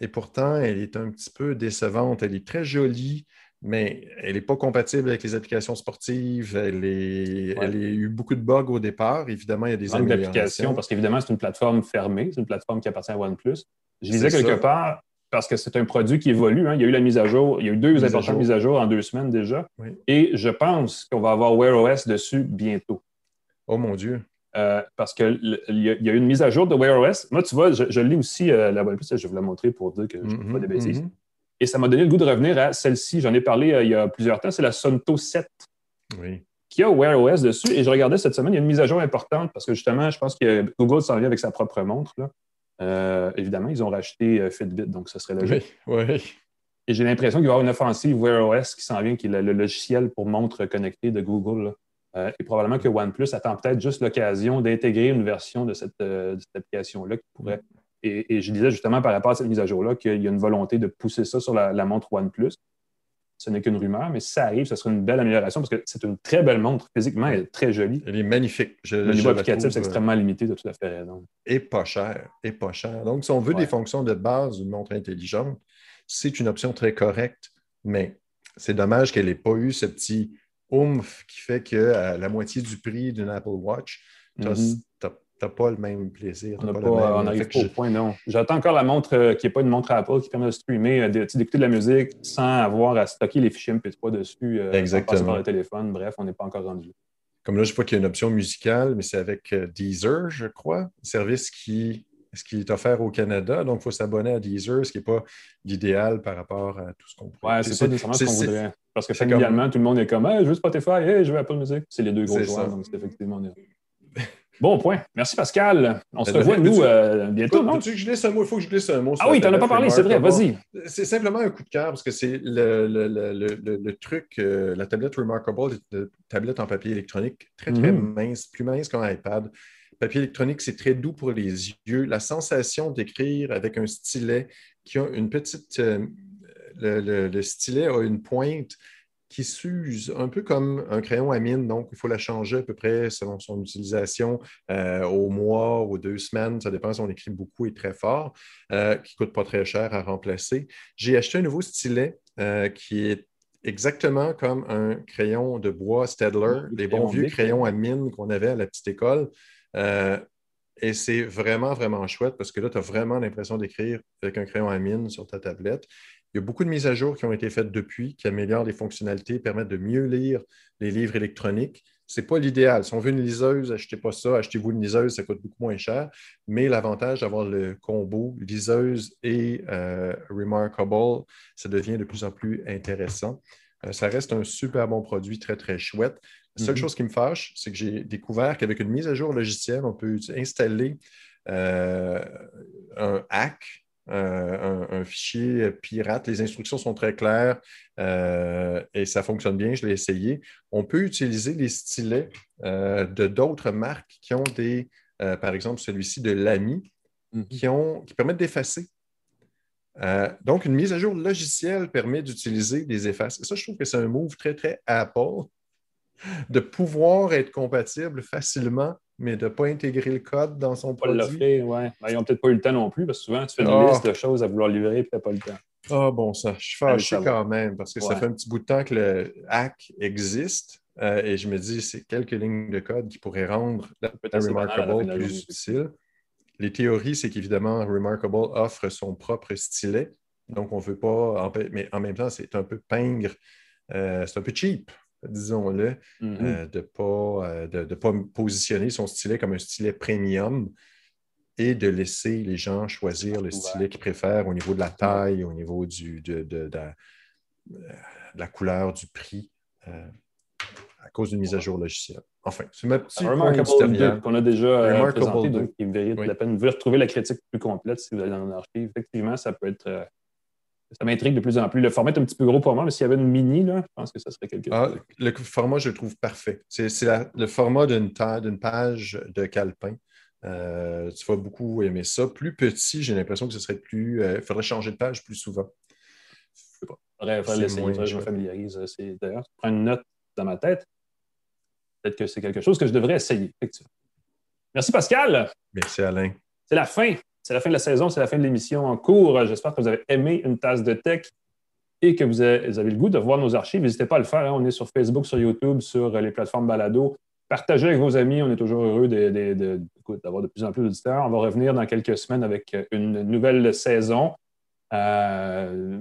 Et pourtant, elle est un petit peu décevante. Elle est très jolie, mais elle n'est pas compatible avec les applications sportives. Elle, est, a eu beaucoup de bugs au départ. Évidemment, il y a des améliorations. Parce qu'évidemment, c'est une plateforme fermée. C'est une plateforme qui appartient à OnePlus. Je disais quelque part, parce que c'est un produit qui évolue. Hein. Il y a eu la mise à jour, il y a eu deux importantes mises à jour en deux semaines déjà. Et je pense qu'on va avoir Wear OS dessus bientôt. Oh mon Dieu. Euh, parce qu'il y, a eu une mise à jour de Wear OS. Moi, tu vois, je, lis aussi euh, la OnePlus, je vais vous la montrer pour dire que je ne fais pas de mm-hmm, bêtises. Mm-hmm. Et ça m'a donné le goût de revenir à celle-ci. J'en ai parlé euh, il y a plusieurs temps. C'est la Sonto 7. Qui a Wear OS dessus. Et je regardais cette semaine, il y a une mise à jour importante parce que justement, je pense que Google s'en vient avec sa propre montre. Là. Euh, évidemment, ils ont racheté euh, Fitbit, donc ce serait logique. Oui, Et j'ai l'impression qu'il va y avoir une offensive Wear OS qui s'en vient, qui est le, logiciel pour montre connectée de Google. Euh, et probablement que OnePlus attend peut-être juste l'occasion d'intégrer une version de cette, application-là qui pourrait. Et, je disais justement par rapport à cette mise à jour-là qu'il y a une volonté de pousser ça sur la, la montre OnePlus ce n'est qu'une rumeur, mais si ça arrive, ce sera une belle amélioration parce que c'est une très belle montre. Physiquement, elle est très jolie. Elle est magnifique. le niveau applicatif, c'est extrêmement limité, de tout à fait raison. Et pas cher. Et pas cher. Donc, si on veut des fonctions de base d'une montre intelligente, c'est une option très correcte, mais c'est dommage qu'elle n'ait pas eu ce petit oomph qui fait qu'à la moitié du prix d'une Apple Watch, tu mm-hmm pas le même plaisir. On n'arrive pas, au point, non. J'attends encore la montre euh, qui n'est pas une montre Apple qui permet de streamer, euh, d'écouter de la musique sans avoir à stocker les fichiers MP3 dessus, euh, Exactement. par le téléphone. Bref, on n'est pas encore rendu. Comme là, je vois qu'il y a une option musicale, mais c'est avec Deezer, je crois, un service qui ce qui est offert au Canada. Donc, il faut s'abonner à Deezer, ce qui n'est pas l'idéal par rapport à tout ce qu'on pourrait. Oui, c'est pas nécessairement ce qu'on voudrait. Parce que familialement, tout le monde est comme je veux Spotify, hey, je veux Apple Music. C'est les deux gros joueurs, donc c'est effectivement. Bon point. Merci, Pascal. On se revoit, nous, euh, bientôt. Non? Tu que je glisse un mot? Il faut que je glisse un mot. Ah oui, tu n'en as pas parlé, c'est vrai. Vas-y. C'est simplement un coup de cœur parce que c'est le, truc, euh, la tablette Remarkable, une tablette en papier électronique très, très mm-hmm. mince, plus mince qu'un iPad. Papier électronique, c'est très doux pour les yeux. La sensation d'écrire avec un stylet qui a une petite. Euh, le, stylet a une pointe qui s'use un peu comme un crayon à mine, donc il faut la changer à peu près selon son utilisation euh, au mois, ou deux semaines, ça dépend si on écrit beaucoup et très fort, euh, qui ne coûte pas très cher à remplacer. J'ai acheté un nouveau stylet euh, qui est exactement comme un crayon de bois Stedler, les bons vieux crayons à mine qu'on avait à la petite école. et c'est vraiment, vraiment chouette parce que là, tu as vraiment l'impression d'écrire avec un crayon à mine sur ta tablette. Il y a beaucoup de mises à jour qui ont été faites depuis, qui améliorent les fonctionnalités, permettent de mieux lire les livres électroniques. Ce n'est pas l'idéal. Si on veut une liseuse, achetez pas ça, achetez-vous une liseuse, ça coûte beaucoup moins cher. Mais l'avantage d'avoir le combo liseuse et euh, Remarkable, ça devient de plus en plus intéressant. Euh, ça reste un super bon produit, très, très chouette. La seule mm-hmm. chose qui me fâche, c'est que j'ai découvert qu'avec une mise à jour logicielle, on peut installer euh, un hack euh, un, fichier pirate. Les instructions sont très claires euh, et ça fonctionne bien. Je l'ai essayé. On peut utiliser les stylets euh, de d'autres marques qui ont des, par exemple, celui-ci de l'AMI, mhm. qui, qui permettent d'effacer. donc, une mise à jour logicielle permet d'utiliser des effaces. ça, je trouve que c'est un move très, très Apple de pouvoir être compatible facilement mais de ne pas intégrer le code dans son pas produit. ouais. Ben, ils n'ont peut-être pas eu le temps non plus, parce que souvent, tu fais une ah. liste de choses à vouloir livrer et tu n'as pas le temps. Ah bon, ça, je suis fâché quand même, parce que ça fait un petit bout de temps que le hack existe. Euh, et je me dis, c'est quelques lignes de code qui pourraient rendre Remarkable plus utile. Les théories, c'est qu'évidemment, Remarkable offre son propre stylet Donc, on ne veut pas. Mais en même temps, c'est un peu pingre, euh, c'est un peu cheap, disons-le, euh, de ne pas, de, positionner son stylet comme un stylet premium et de laisser les gens choisir le stylet qu'ils préfèrent au niveau de la taille, au niveau du, de, la, couleur, du prix, à cause d'une mise à jour logicielle. Enfin, c'est ma petite Remarkable qu'on a déjà euh, présenté, donc il mérite la peine. Vous pouvez retrouver la critique plus complète si vous allez dans l'archive. Effectivement, ça peut être... Euh, ça m'intrigue de plus en plus. Le format est un petit peu gros pour moi, mais s'il y avait une mini, là, je pense que ça serait quelque ah, chose. le format, je le trouve parfait. C'est le format d'une page de calepin. Euh, tu vas beaucoup aimer ça. Plus petit, j'ai l'impression que ce serait plus. Il faudrait changer de page plus souvent. Je sais pas. Il faudrait l'essayer, je me familiarise. D'ailleurs, je prends une note dans ma tête. Peut-être que c'est quelque chose que je devrais essayer. Merci Pascal. Merci Alain. C'est la fin. C'est la fin de la saison, c'est la fin de l'émission en cours. J'espère que vous avez aimé une tasse de tech et que vous avez, le goût de voir nos archives. N'hésitez pas à le faire. Hein. On est sur Facebook, sur YouTube, sur les plateformes balado. Partagez avec vos amis. On est toujours heureux d'avoir de, plus en plus d'auditeurs. On va revenir dans quelques semaines avec une nouvelle saison. Euh,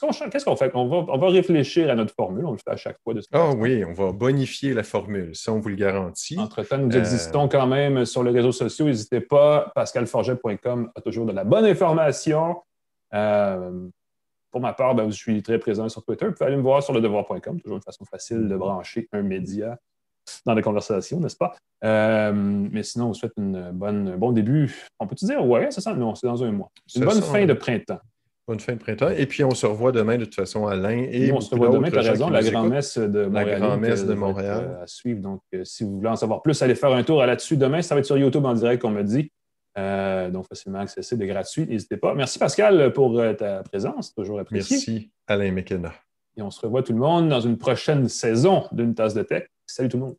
Qu'est-ce qu'on fait? On va, réfléchir à notre formule. On le fait à chaque fois. De ah oui, on va bonifier la formule, ça, on vous le garantit. Entre-temps, nous existons quand même sur les réseaux sociaux. N'hésitez pas. pascalforget.com a toujours de la bonne information. Euh, pour ma part, ben, je suis très présent sur Twitter. Vous pouvez aller me voir sur ledevoir.com. Toujours une façon facile de brancher un média dans la conversation, n'est-ce pas? Euh, mais sinon, on vous souhaite une bonne, un bon début. On peut-tu dire, ouais, c'est ça? Non, c'est dans un mois. Une bonne fin de printemps. Bonne fin de printemps. Et puis, on se revoit demain, de toute façon, Alain. Et on se revoit demain, tu as raison, la grand-messe de Montréal. La grand-messe de Montréal. Euh, à suivre. Donc, euh, si vous voulez en savoir plus, allez faire un tour là-dessus demain. Ça va être sur YouTube en direct, comme on me dit. Euh, donc, facilement accessible et gratuit. N'hésitez pas. Merci, Pascal, pour ta présence. Toujours apprécié. Merci, Alain McKenna. Et on se revoit tout le monde dans une prochaine saison d'une tasse de tech. Salut tout le monde.